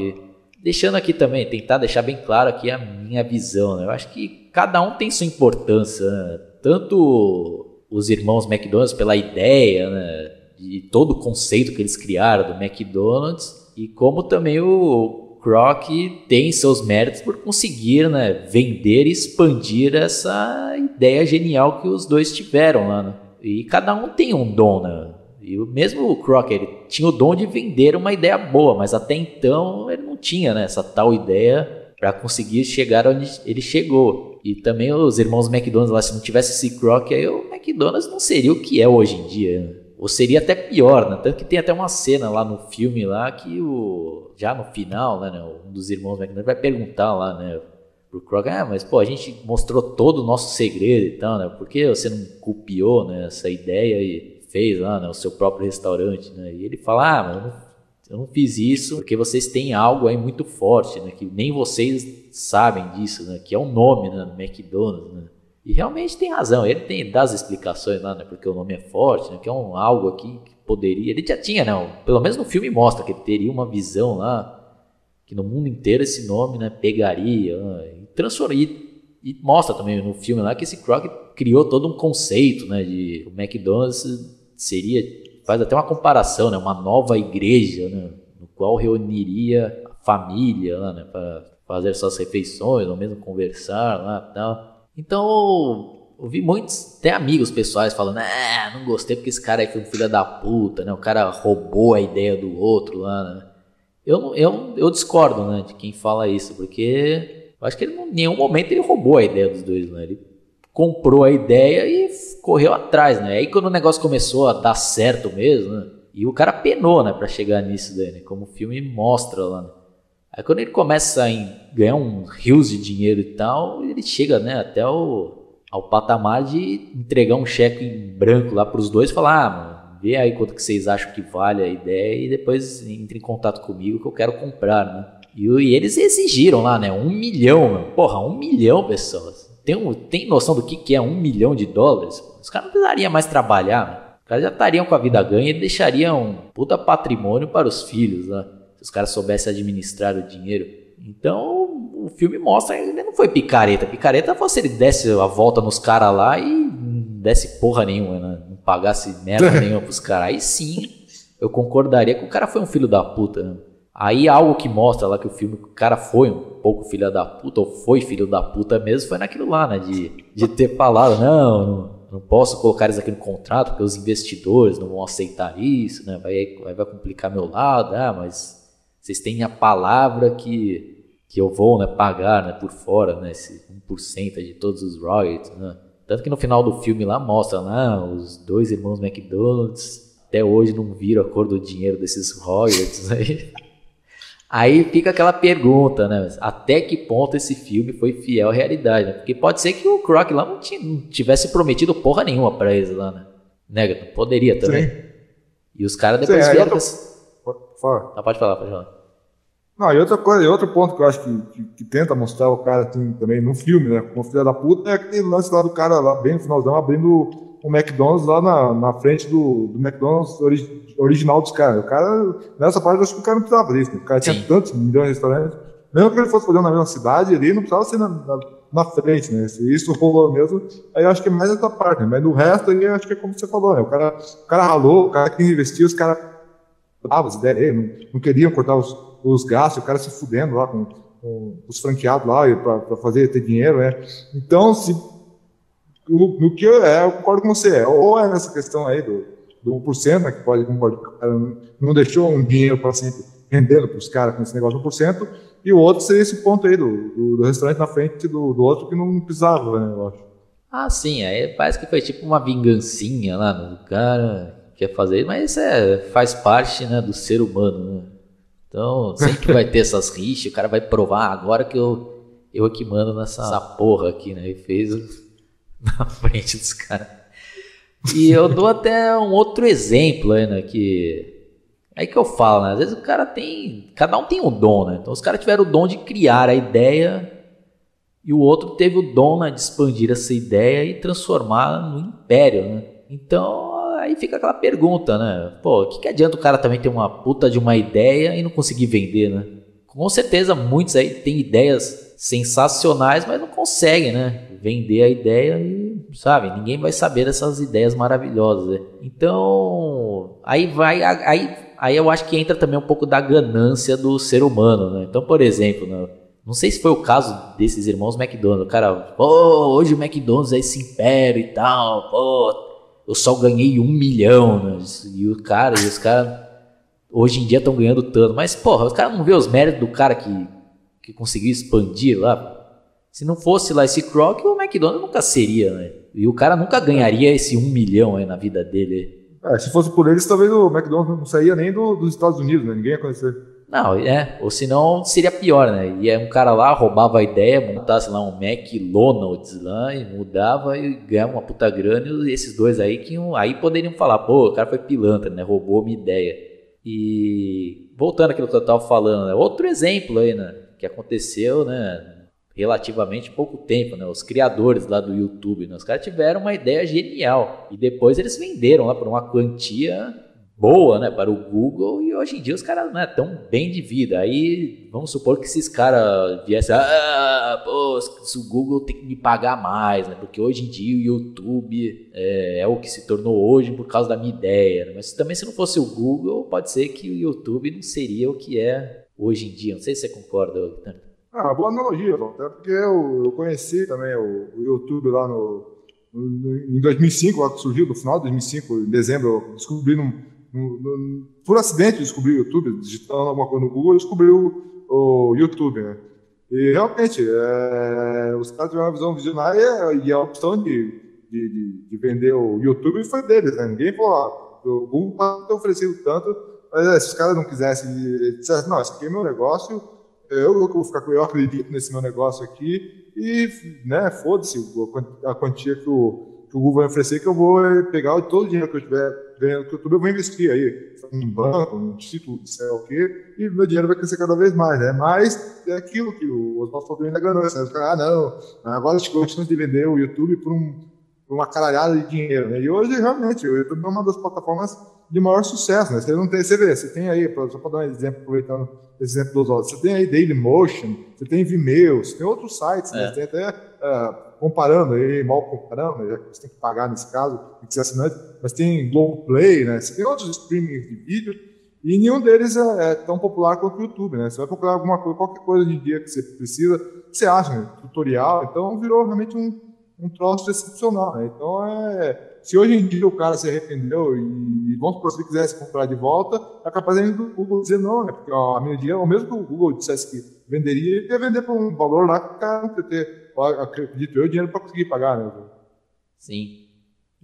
Deixando aqui também, tentar deixar bem claro aqui a minha visão, né? Eu acho que cada um tem sua importância, né? Tanto os irmãos McDonald's pela ideia, né? De todo o conceito que eles criaram do McDonald's e como também o Kroc tem seus méritos por conseguir né, vender e expandir essa ideia genial que os dois tiveram lá. Né? E cada um tem um dom, né? E mesmo o Kroc, ele tinha o dom de vender uma ideia boa, mas até então ele não tinha né, essa tal ideia para conseguir chegar onde ele chegou. E também os irmãos McDonald's lá, se não tivesse esse Kroc, aí o McDonald's não seria o que é hoje em dia. Ou seria até pior, né? Tanto que tem até uma cena lá no filme lá que o. Já no final, né, né um dos irmãos McNair vai perguntar lá, né? Pro Croc, ah, mas pô, a gente mostrou todo o nosso segredo e tal, né? Por que você não copiou né, essa ideia e fez lá né, o seu próprio restaurante, né? E ele fala, ah, mas eu não, fiz isso porque vocês têm algo aí muito forte, né? Que nem vocês sabem disso, né? Que é o nome né, do McDonald's, né? E realmente tem razão, ele tem das explicações lá, né? Porque o nome é forte, né? Que é um algo aqui que poderia. Ele já tinha, né? Pelo menos no filme mostra que ele teria uma visão lá que no mundo inteiro esse nome, né? Pegaria né, e transformar. E, e, mostra também no filme lá que esse Croc criou todo um conceito, né? De o McDonald's seria faz até uma comparação, né? Uma nova igreja, né? No qual reuniria a família lá, né? Para fazer suas refeições ou mesmo conversar lá, tal. Então, eu vi muitos, até amigos pessoais falando, ah, não gostei porque esse cara aí foi um filho da puta, né? O cara roubou a ideia do outro lá, né? Eu, eu, eu discordo, né, de quem fala isso, porque eu acho que ele, em nenhum momento ele roubou a ideia dos dois, né? Ele comprou a ideia e correu atrás, né? Aí quando o negócio começou a dar certo mesmo, né? E o cara penou, né, pra chegar nisso daí, né? Como o filme mostra lá, né? Aí quando ele começa a ganhar um rios de dinheiro e tal, ele chega né, até o, ao patamar de entregar um cheque em branco lá para os dois e falar, ah, mano, vê aí quanto que vocês acham que vale a ideia e depois entre em contato comigo que eu quero comprar, né? E, e eles exigiram lá, né, um milhão, meu. porra, um milhão, pessoas. Tem, um, tem noção do que, que é um milhão de dólares? Os caras não precisariam mais trabalhar, né? Os caras já estariam com a vida ganha e deixariam um puta patrimônio para os filhos, né? Se os caras soubessem administrar o dinheiro. Então, o filme mostra que ele não foi picareta. Picareta fosse ele desse a volta nos caras lá e não desse porra nenhuma, né? não pagasse merda nenhuma pros caras. Aí sim, eu concordaria que o cara foi um filho da puta. Né? Aí algo que mostra lá que o filme, o cara foi um pouco filho da puta, ou foi filho da puta mesmo, foi naquilo lá, né? De, de ter falado, não, não, não posso colocar isso aqui no contrato, porque os investidores não vão aceitar isso, né? Vai, vai, vai complicar meu lado, ah, mas vocês têm a palavra que que eu vou né, pagar né, por fora, né, esse 1% de todos os royalties, né? Tanto que no final do filme lá mostra lá os dois irmãos McDonald's até hoje não viram a cor do dinheiro desses royalties aí. Aí fica aquela pergunta, né? Até que ponto esse filme foi fiel à realidade, né? Porque pode ser que o Croc lá não, não tivesse prometido porra nenhuma pra eles lá, né? Né, Poderia também. Sim. E os caras depois Sim, vieram... Tô... Fala. Ah, pode falar, pode falar. Não, e outra coisa, e outro ponto que eu acho que, que, que tenta mostrar o cara assim, também no filme, né? Como filha da puta, é aquele lance lá do cara lá, bem no finalzão, abrindo o McDonald's lá na, na frente do, do McDonald's ori, original dos caras. O cara, nessa parte, eu acho que o cara não precisava disso. Né? O cara Sim. tinha tantos milhões de restaurantes. Mesmo que ele fosse fazer na mesma cidade, ele não precisava ser na, na, na, frente, né? Se isso rolou mesmo, aí eu acho que é mais essa parte, né? Mas no resto, aí, eu acho que é como você falou, né? O cara, o cara ralou, o cara que investiu, os caras davam as ideias, não, não queriam cortar os os gastos, o cara se fudendo lá com, com os franqueados lá para fazer ter dinheiro, né? Então, se, no, no que eu, é, eu concordo com você, é, ou é nessa questão aí do, do 1%, né, que pode não deixou um dinheiro para sempre rendendo para os caras com esse negócio de 1%, e o outro seria esse ponto aí do, do, do restaurante na frente do, do outro que não precisava, né, eu acho. Ah, sim, aí parece que foi tipo uma vingancinha lá no cara quer fazer, mas isso é, faz parte né, do ser humano, né? Então, sempre vai ter essas rixas, o cara vai provar agora que eu, eu aqui mando nessa porra aqui, né? E fez na frente dos caras. E eu dou até um outro exemplo aí, né? Que é que eu falo, né? Às vezes o cara tem. Cada um tem um dom, né? Então os caras tiveram o dom de criar a ideia e o outro teve o dom né, de expandir essa ideia e transformar no império, né? Então aí fica aquela pergunta, né? Pô, o que, que adianta o cara também ter uma puta de uma ideia e não conseguir vender, né? Com certeza muitos aí têm ideias sensacionais, mas não conseguem, né? Vender a ideia e, sabe, ninguém vai saber dessas ideias maravilhosas. Né? Então, aí vai, aí, aí eu acho que entra também um pouco da ganância do ser humano, né? Então, por exemplo, né? Não sei se foi o caso desses irmãos McDonald's. O cara, pô, hoje o McDonald's é esse império e tal, pô, eu só ganhei um milhão, né? E o cara, e os caras hoje em dia estão ganhando tanto. Mas, porra, os caras não vê os méritos do cara que, que conseguiu expandir lá. Se não fosse lá esse Croc, o McDonald's nunca seria, né? E o cara nunca ganharia esse um milhão aí na vida dele. É, se fosse por eles, talvez o McDonald's não saía nem do, dos Estados Unidos, né? Ninguém ia conhecer. Não, é, ou senão seria pior, né? E um cara lá roubava a ideia, montasse lá um McDonald's lá e mudava e ganhava uma puta grana e esses dois aí que aí poderiam falar, pô, o cara foi pilantra, né? Roubou minha ideia. E voltando àquilo que eu tava falando, né? outro exemplo aí, né? Que aconteceu, né? Relativamente pouco tempo, né? Os criadores lá do YouTube, né? Os caras tiveram uma ideia genial e depois eles venderam lá por uma quantia boa, né, para o Google e hoje em dia os caras não é tão bem de vida. Aí vamos supor que esses caras viessem, ah, pô, o Google tem que me pagar mais, né, porque hoje em dia o YouTube é, é o que se tornou hoje por causa da minha ideia. Né? Mas também se não fosse o Google, pode ser que o YouTube não seria o que é hoje em dia. Não sei se você concorda, Tanto. Ah, boa analogia, até porque eu, eu conheci também o, o YouTube lá no, no, em 2005, lá que surgiu, no final de 2005, em dezembro, descobri num, por acidente descobri o YouTube, digitando alguma coisa no Google, descobri o, o YouTube, né? E realmente, é, os caras tiveram uma visão visionária e a opção de, de, de, de vender o YouTube foi deles, né? Ninguém falou, ah, o Google pode ter oferecido tanto, mas é, se os caras não quisessem, dissessem, não, esse aqui é meu negócio, eu, eu vou ficar eu acredito nesse meu negócio aqui, e, né, foda-se a quantia que o, que o Google vai oferecer, que eu vou pegar todo o dinheiro que eu tiver ganhando YouTube, eu vou investir aí em banco, em título, sei lá o quê, e meu dinheiro vai crescer cada vez mais, né? Mas é aquilo que o Oswaldo falou também da ganância, né? Ah, não, agora a gente gosta de vender o YouTube por, um, por uma caralhada de dinheiro, né? E hoje, realmente, o YouTube é uma das plataformas de maior sucesso, né? Você não tem, você vê, você tem aí, só para dar um exemplo, aproveitando esse exemplo dos outros, você tem aí Dailymotion, você tem Vimeo, você tem outros sites, né? é. né? Tem até... Uh, comparando aí, mal comparando, já que você tem que pagar nesse caso, tem que ser assinante, mas tem Globoplay, né? Você tem outros streamings de vídeo e nenhum deles é, é, tão popular quanto o YouTube, né? Você vai procurar alguma coisa, qualquer coisa de dia que você precisa, você acha, né? Tutorial, então virou realmente um, um troço excepcional, né? Então é, se hoje em dia o cara se arrependeu e, e vamos supor, se ele quisesse comprar de volta, é capaz ainda do Google dizer não, né? Porque ó, a minha dinheiro, ou mesmo que o Google dissesse que venderia, ele ia vender por um valor lá que o cara não ter, acredito eu, dinheiro para conseguir pagar, né? Sim.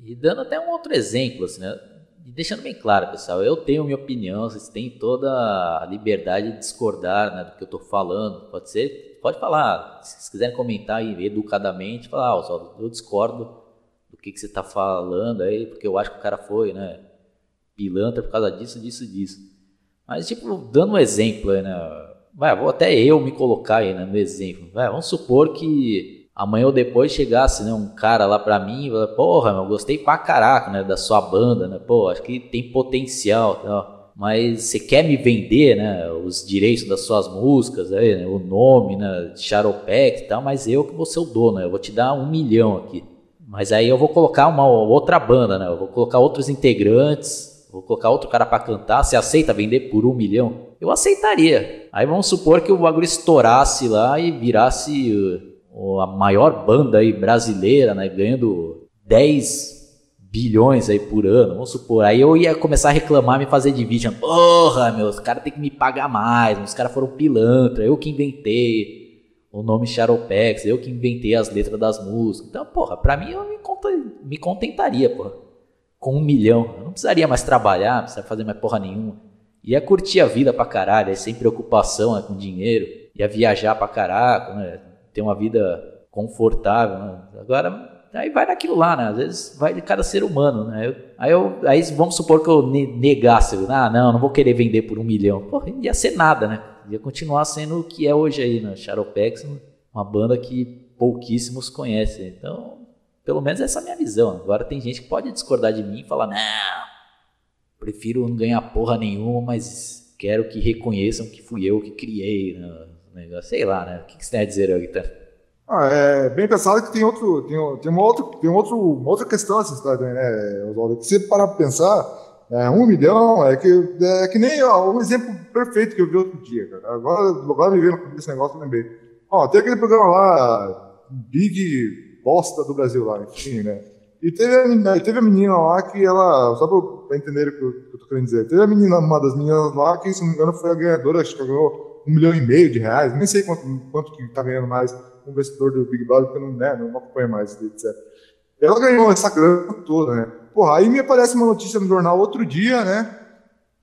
E dando até um outro exemplo, assim, né? E deixando bem claro, pessoal, eu tenho minha opinião, vocês têm toda a liberdade de discordar né, do que eu estou falando. Pode ser, pode falar. Se vocês quiserem comentar aí educadamente, falar, ah, eu discordo do que, que você está falando aí, porque eu acho que o cara foi, né? Pilantra por causa disso, disso, disso. Mas, tipo, dando um exemplo aí, né? Vai, vou até eu me colocar aí né, no exemplo. Vai, vamos supor que amanhã ou depois chegasse né, um cara lá pra mim e falasse, porra, eu gostei pra caraca né, da sua banda, né? Pô, acho que tem potencial tal. Mas você quer me vender, né? Os direitos das suas músicas, aí, né, o nome, né? Charopex e tal, mas eu que vou ser o dono, né, eu vou te dar um milhão aqui. Mas aí eu vou colocar uma outra banda, né? Eu vou colocar outros integrantes, vou colocar outro cara para cantar. Você aceita vender por um milhão? Eu aceitaria. Aí vamos supor que o bagulho estourasse lá e virasse uh, a maior banda aí brasileira, né? Ganhando 10 bilhões aí por ano, vamos supor. Aí eu ia começar a reclamar, me fazer vídeo. Porra, meu, os caras têm que me pagar mais, os caras foram pilantra, eu que inventei o nome Charopex, eu que inventei as letras das músicas. Então, porra, pra mim eu me, contentaria, porra, com um milhão. Eu não precisaria mais trabalhar, não precisaria fazer mais porra nenhuma. Ia curtir a vida pra caralho, sem preocupação né, com dinheiro. Ia viajar pra caraca, né, ter uma vida confortável. Né. Agora, aí vai naquilo lá, né? Às vezes vai de cada ser humano, né? Eu, aí, eu, aí vamos supor que eu negasse, ah, não, não vou querer vender por um milhão. Porra, ia ser nada, né? Ia continuar sendo o que é hoje aí, né? Charopex, uma banda que pouquíssimos conhecem. Então, pelo menos essa é a minha visão. Agora tem gente que pode discordar de mim e falar, não, prefiro não ganhar porra nenhuma, mas quero que reconheçam que fui eu que criei né? negócio. Sei lá, né? O que, você tem a dizer, Guitarra? Ah, é bem pensado que tem outro, tem, tem uma, outra, tem outro, uma outra questão essa história também, né, Oswaldo? Se você parar para pensar, é, um milhão é que, é que nem ó, um exemplo perfeito que eu vi outro dia, cara. Agora, agora me veio esse negócio, lembrei. Ó, tem aquele programa lá, Big Bosta do Brasil lá, enfim, né? E teve a, teve a menina lá que ela, só pra entender o que eu, que tô querendo dizer, teve a menina, uma das meninas lá que, se não me engano, foi a ganhadora, acho que ganhou um milhão e meio de reais, nem sei quanto, quanto que tá ganhando mais um investidor do Big Brother, porque não, né, não acompanho mais, etc. Ela ganhou essa grana toda, né? Porra, aí me aparece uma notícia no jornal outro dia, né?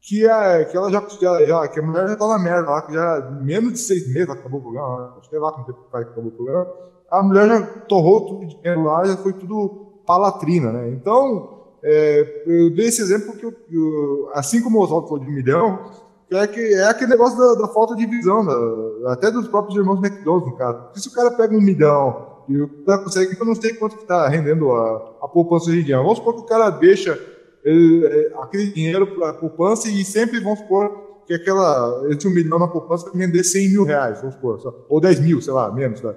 Que, é, que ela já, já, já, que a mulher já tá na merda lá, que já menos de seis meses acabou o programa, que é lá quanto tempo acabou o programa. A mulher já torrou tudo de dinheiro lá, já foi tudo palatrina, né? Então, é, eu dei esse exemplo porque, eu, assim como o Oswaldo falou de milhão, é, que, é aquele negócio da, da falta de visão, da, até dos próprios irmãos McDonald's, no caso. Se o cara pega um milhão e o cara consegue, eu não sei quanto que está rendendo a, a poupança hoje em dia. Vamos supor que o cara deixa ele, é, aquele dinheiro para a poupança e sempre vamos supor que aquela, ele tinha um milhão na poupança para render 100 mil reais, vamos supor, só, ou 10 mil, sei lá, menos. Tá?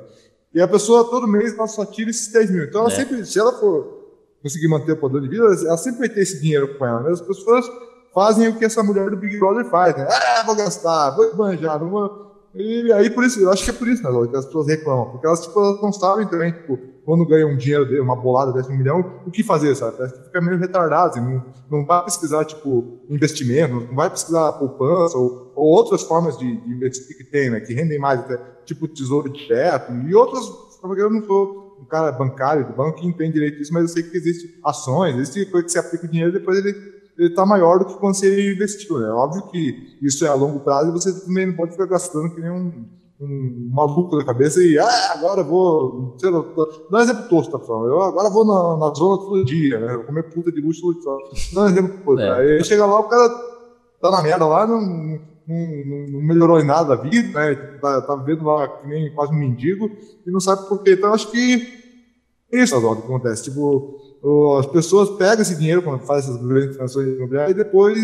E a pessoa todo mês ela só tira esses 10 mil. Então ela é. sempre, se ela for conseguir manter o poder de vida, ela sempre vai ter esse dinheiro com ela. Né? As pessoas fazem o que essa mulher do Big Brother faz, né? Ah, vou gastar, vou manjar, não vou e aí, por isso, eu acho que é por isso, né, que as pessoas reclamam. Porque elas, tipo, elas não sabem também, tipo, quando ganham um dinheiro, uma bolada desse um milhão, o que fazer, sabe? Fica meio retardado, assim, não, não vai pesquisar, tipo, investimento, não vai pesquisar poupança ou, ou outras formas de, de, investir que tem, né? Que rendem mais, até, tipo, tesouro direto e outras. Eu não sou um cara bancário do banco que entende direito disso, mas eu sei que existe ações, existe coisa que você aplica o dinheiro e depois ele ele está maior do que quando você investiu. Né? Óbvio que isso é a longo prazo e você também não pode ficar gastando que nem um, um maluco da cabeça e ah, agora vou. Sei lá, dá um exemplo tosco, tá falando. Eu agora vou na, na zona todo dia, né? Vou comer puta de luxo todo dia. Dá um exemplo tosco. É. Aí chega lá, o cara tá na merda lá, não, não, não melhorou em nada a vida, né? Tá, tá vivendo lá que nem quase um mendigo e não sabe por quê. Então acho que isso é o que acontece. Tipo, as pessoas pegam esse dinheiro quando fazem essas grandes transações imobiliárias e depois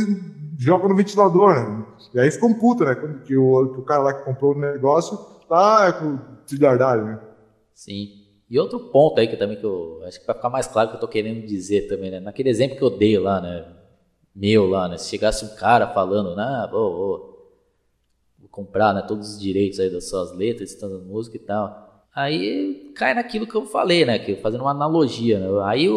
jogam no ventilador, né? E aí ficam puta, né? Quando que o, que o cara lá que comprou o negócio tá com trilhardário, né? Sim. E outro ponto aí que também que eu acho que vai ficar mais claro que eu tô querendo dizer também, né? Naquele exemplo que eu dei lá, né? Meu lá, né? Se chegasse um cara falando, né? Vou, vou, vou comprar né, todos os direitos aí das suas letras, das músicas e tal. Aí cai naquilo que eu falei, né? Que fazendo uma analogia. Né? Aí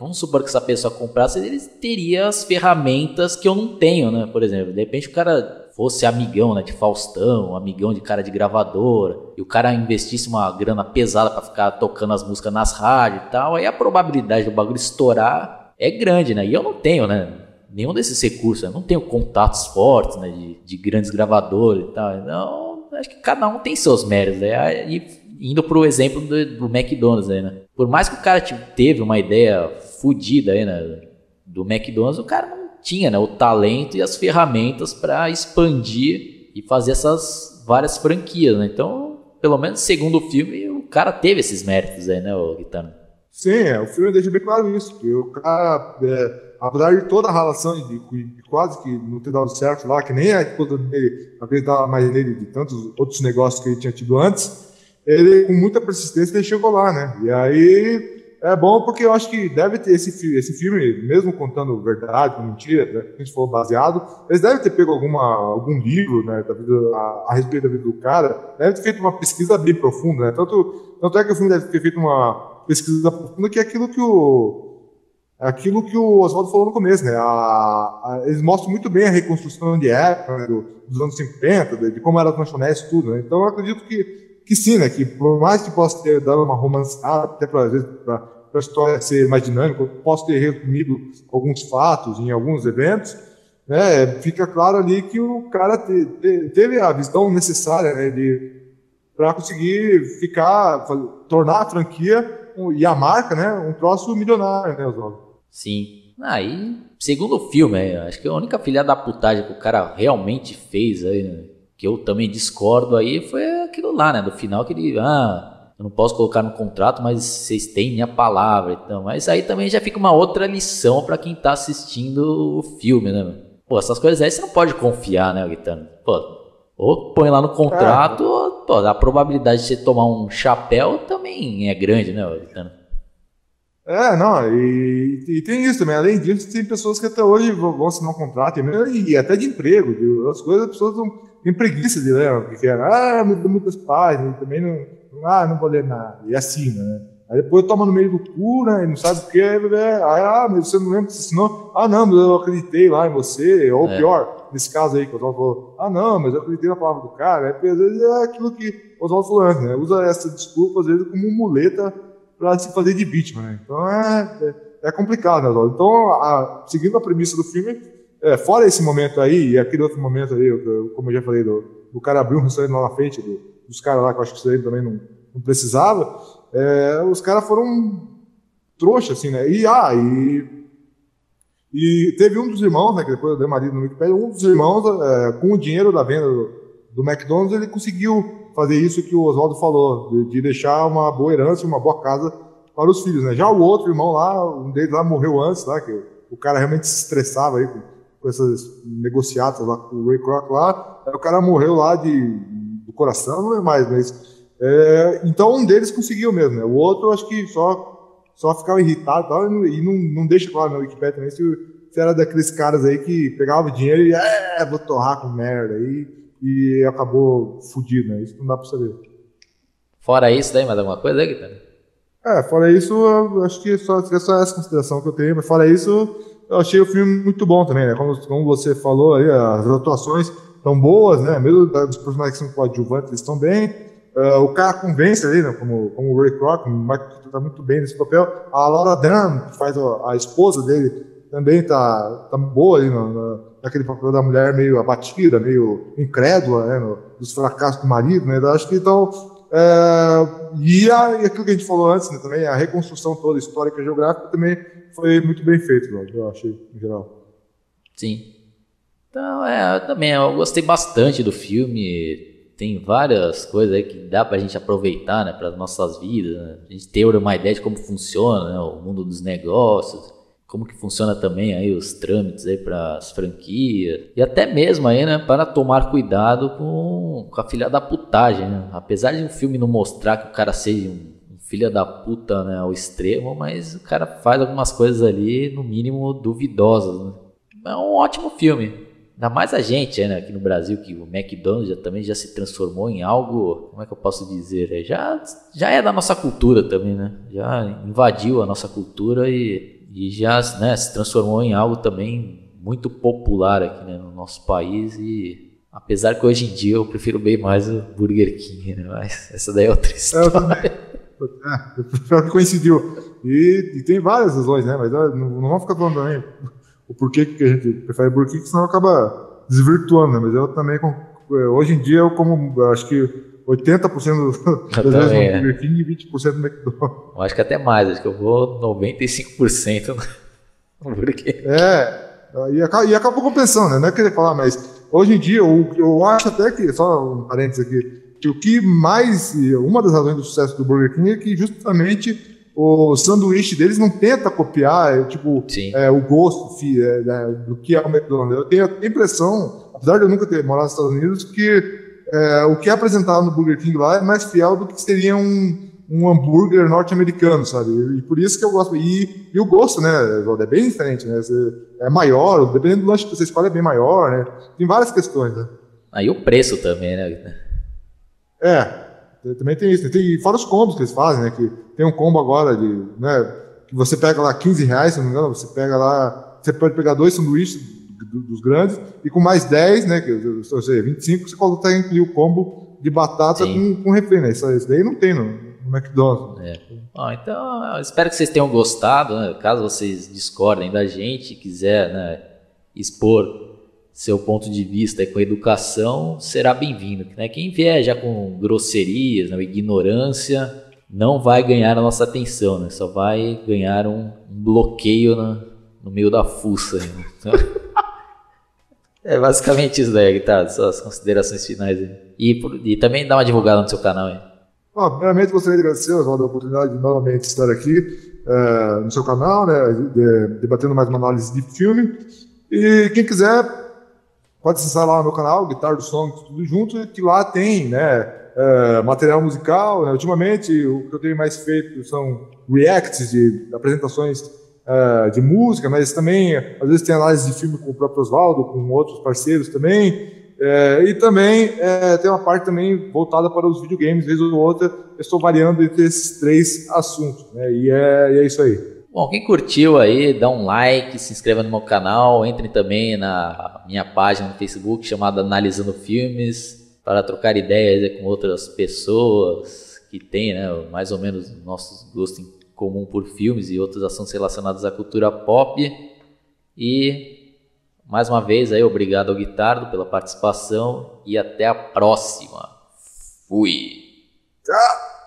vamos supor que essa pessoa comprasse, ele teria as ferramentas que eu não tenho, né? Por exemplo, de repente o cara fosse amigão, né, de Faustão, amigão de cara de gravadora, e o cara investisse uma grana pesada para ficar tocando as músicas nas rádios e tal, aí a probabilidade do bagulho estourar é grande, né? E eu não tenho, né? Nenhum desses recursos, eu não tenho contatos fortes, né, de, de grandes gravadores e tal. Então, acho que cada um tem seus méritos, né? E indo pro exemplo do, do McDonald's aí, né? Por mais que o cara tipo, teve uma ideia fodida aí, né? Do McDonald's, o cara não tinha né, o talento e as ferramentas para expandir e fazer essas várias franquias, né? Então, pelo menos segundo o filme, o cara teve esses méritos aí, né, Guitano? Sim, é, o filme deixa bem claro isso, que o cara, é, apesar de toda a relação de, de, quase que não ter dado certo lá, que nem a esposa dele acreditava mais nele de tantos outros negócios que ele tinha tido antes, ele, com muita persistência, ele chegou lá, né? E aí é bom porque eu acho que deve ter esse, esse filme, mesmo contando verdade, mentira, né, a gente for baseado, eles devem ter pego alguma, algum livro né, da vida, a, a, respeito da vida do cara, deve ter feito uma pesquisa bem profunda, né? Tanto, tanto é que o filme deve ter feito uma pesquisa profunda que é aquilo que o aquilo que o Oswaldo falou no começo, né? A, a, eles mostram muito bem a reconstrução de época, né, do, dos anos 50, de, de como era as lanchonetes e tudo, né? Então eu acredito que que sim, né, que por mais que possa ter dado uma romanceada, até para às vezes para a história ser mais dinâmica, posso ter resumido alguns fatos em alguns eventos, né, fica claro ali que o cara te, te, teve a visão necessária né, para conseguir ficar, tornar a franquia e a marca, né, um troço milionário, né, Oswaldo? Sim. Aí, segundo o filme, acho que a única filha da putagem que o cara realmente fez aí, né, que eu também discordo aí, foi aquilo lá, né? Do final que ele, ah, eu não posso colocar no contrato, mas vocês têm minha palavra. Então, mas aí também já fica uma outra lição para quem tá assistindo o filme, né? Pô, essas coisas aí você não pode confiar, né, Guitano? Pô, ou põe lá no contrato, é. ou, pô, a probabilidade de você tomar um chapéu também é grande, né, Guitano? É, não, e, e, tem isso também. Além disso, tem pessoas que até hoje vão assinar um contrato, e, até de emprego, de, as coisas, as pessoas não tem preguiça de ler, porque era, ah, muitas páginas, também não, ah, não vou ler nada, e assim, né? Aí depois toma no meio do cu, né, e não sabe o que, aí, ah, mas você não lembra que você assinou? Ah, não, mas eu acreditei lá em você, ou é. pior, nesse caso aí, que o Oswaldo falou, ah, não, mas eu acreditei na palavra do cara, porque às vezes é aquilo que o Oswaldo falou antes, né, usa essa desculpa, às vezes, como muleta para se fazer de vítima, né, então é, é, é complicado, né, Oswaldo? Então, a, seguindo a premissa do filme, é, fora esse momento aí, e aquele outro momento aí, como eu já falei, do, do cara abrir um restaurante lá na frente, do, dos caras lá, que eu acho que isso aí também não, não precisava, é, os caras foram trouxa, assim, né? E, ah, e, e teve um dos irmãos, né, que depois eu dei marido no Wikipedia, um dos irmãos, é, com o dinheiro da venda do, do, McDonald's, ele conseguiu fazer isso que o Oswaldo falou, de, de deixar uma boa herança, uma boa casa para os filhos, né? Já o outro irmão lá, um deles lá morreu antes, lá, que o cara realmente se estressava aí com com essas negociatas lá com o Ray Kroc lá, o cara morreu lá de, do coração, não é mais, mas. É, então um deles conseguiu mesmo, né? O outro acho que só, só ficava irritado tal, e não, não deixa claro na Wikipedia também se, se era daqueles caras aí que pegava o dinheiro e é, vou torrar com merda aí e acabou fudido, né? Isso não dá pra saber. Fora isso, daí mais alguma coisa aí, Guilherme? É, fora isso, acho que só, é só essa consideração que eu tenho, mas fora isso, eu achei o filme muito bom também, né? Como, como você falou aí, as atuações estão boas, né? Mesmo dos personagens que são coadjuvantes, eles estão bem. Uh, o cara convence ali, né? Como, como o Ray Kroc, o Michael está muito bem nesse papel. A Laura Dern, que faz a, a esposa dele, também tá, tá boa ali no, no, naquele papel da mulher meio abatida, meio incrédula, né? No, dos fracassos do marido, né? Eu acho que então é, e, a, e aquilo que a gente falou antes, né, também, a reconstrução toda histórica e geográfica também foi muito bem feito, eu achei, em geral. Sim. Então, é, eu também eu gostei bastante do filme. Tem várias coisas aí que dá pra gente aproveitar, né, para as nossas vidas. Né? A gente ter uma ideia de como funciona né, o mundo dos negócios como que funciona também aí os trâmites aí para as franquias e até mesmo aí, né, para tomar cuidado com, com a filha da putagem, né? Apesar de um filme não mostrar que o cara seja um, filho da puta, né, ao extremo, mas o cara faz algumas coisas ali no mínimo duvidosas, né? É um ótimo filme. Ainda mais a gente né, aqui no Brasil, que o McDonald's já, também já se transformou em algo, como é que eu posso dizer? É, já, já é da nossa cultura também, né? Já invadiu a nossa cultura e, e já né, se transformou em algo também muito popular aqui né, no nosso país. E apesar que hoje em dia eu prefiro bem mais o Burger King, né? Mas essa daí é outra história. É, é, que coincidiu. E, e, tem várias razões, né? Mas não, não vamos ficar falando também o porquê que a gente prefere King, senão acaba desvirtuando, né? Mas eu também, é, hoje em dia, eu como, acho que 80% das vezes no. Burger King e 20% no McDonald's. Eu acho que até mais, acho que eu vou 95% no Burger King. É, e, acaba, e acabou compensando, né? Não é querer falar, mas hoje em dia, eu, eu acho até que, só um parênteses aqui, que o que mais, uma das razões do sucesso do Burger King é que justamente o sanduíche deles não tenta copiar, é, tipo, é, o gosto é, né, do que é o McDonald's. Eu tenho a impressão, apesar de eu nunca ter morado nos Estados Unidos, que é, o que é apresentado no Burger King lá é mais fiel do que seria um, um hambúrguer norte-americano, sabe? E, por isso que eu gosto. E, e o gosto, né, é bem diferente, né? É maior, dependendo do lanche que você escolhe, é bem maior, né? Tem várias questões, né? Aí o preço também, né? É, também tem isso. Tem, fora os combos que eles fazem, né? Que tem um combo agora de. Né, que você pega lá 15 reais, se não me engano, você pega lá. Você pode pegar dois sanduíches dos grandes e com mais 10, né? Que, ou seja, 25, você consegue incluir o combo de batata com, com refém, né? Isso, isso daí não tem no, no McDonald's. É. Bom, então, espero que vocês tenham gostado. Né? Caso vocês discordem da gente, quiser né, expor seu ponto de vista com educação, será bem-vindo. Né? Quem vier já com grosserias, né, ignorância, não vai ganhar a nossa atenção, né? só vai ganhar um, bloqueio na, no meio da fuça. Né? Então, é basicamente isso daí, tá? Suas considerações finais. Aí. E, e também dá uma divulgada no seu canal. Primeiramente, gostaria de agradecer a oportunidade de novamente estar aqui é, no seu canal, né, de, debatendo mais uma análise de filme. E quem quiser pode acessar lá no meu canal, Guitar do Som, tudo junto, que lá tem, né, uh, material musical. Né? Ultimamente, o que eu tenho mais feito são reacts de apresentações uh, de música, mas também, às vezes, tem análise de filme com o próprio Oswaldo, com outros parceiros também. Uh, e também tem uma parte também voltada para os videogames, vez ou outra, eu estou variando entre esses três assuntos, né? e, é, e é isso aí. Bom, quem curtiu aí, dá um like, se inscreva no meu canal, entre também na minha página no Facebook chamada Analisando Filmes para trocar ideias com outras pessoas que têm, né, mais ou menos nossos gostos em comum por filmes e outros assuntos relacionados à cultura pop. E mais uma vez aí, obrigado ao Guitardo pela participação e até a próxima. Fui. Tchau.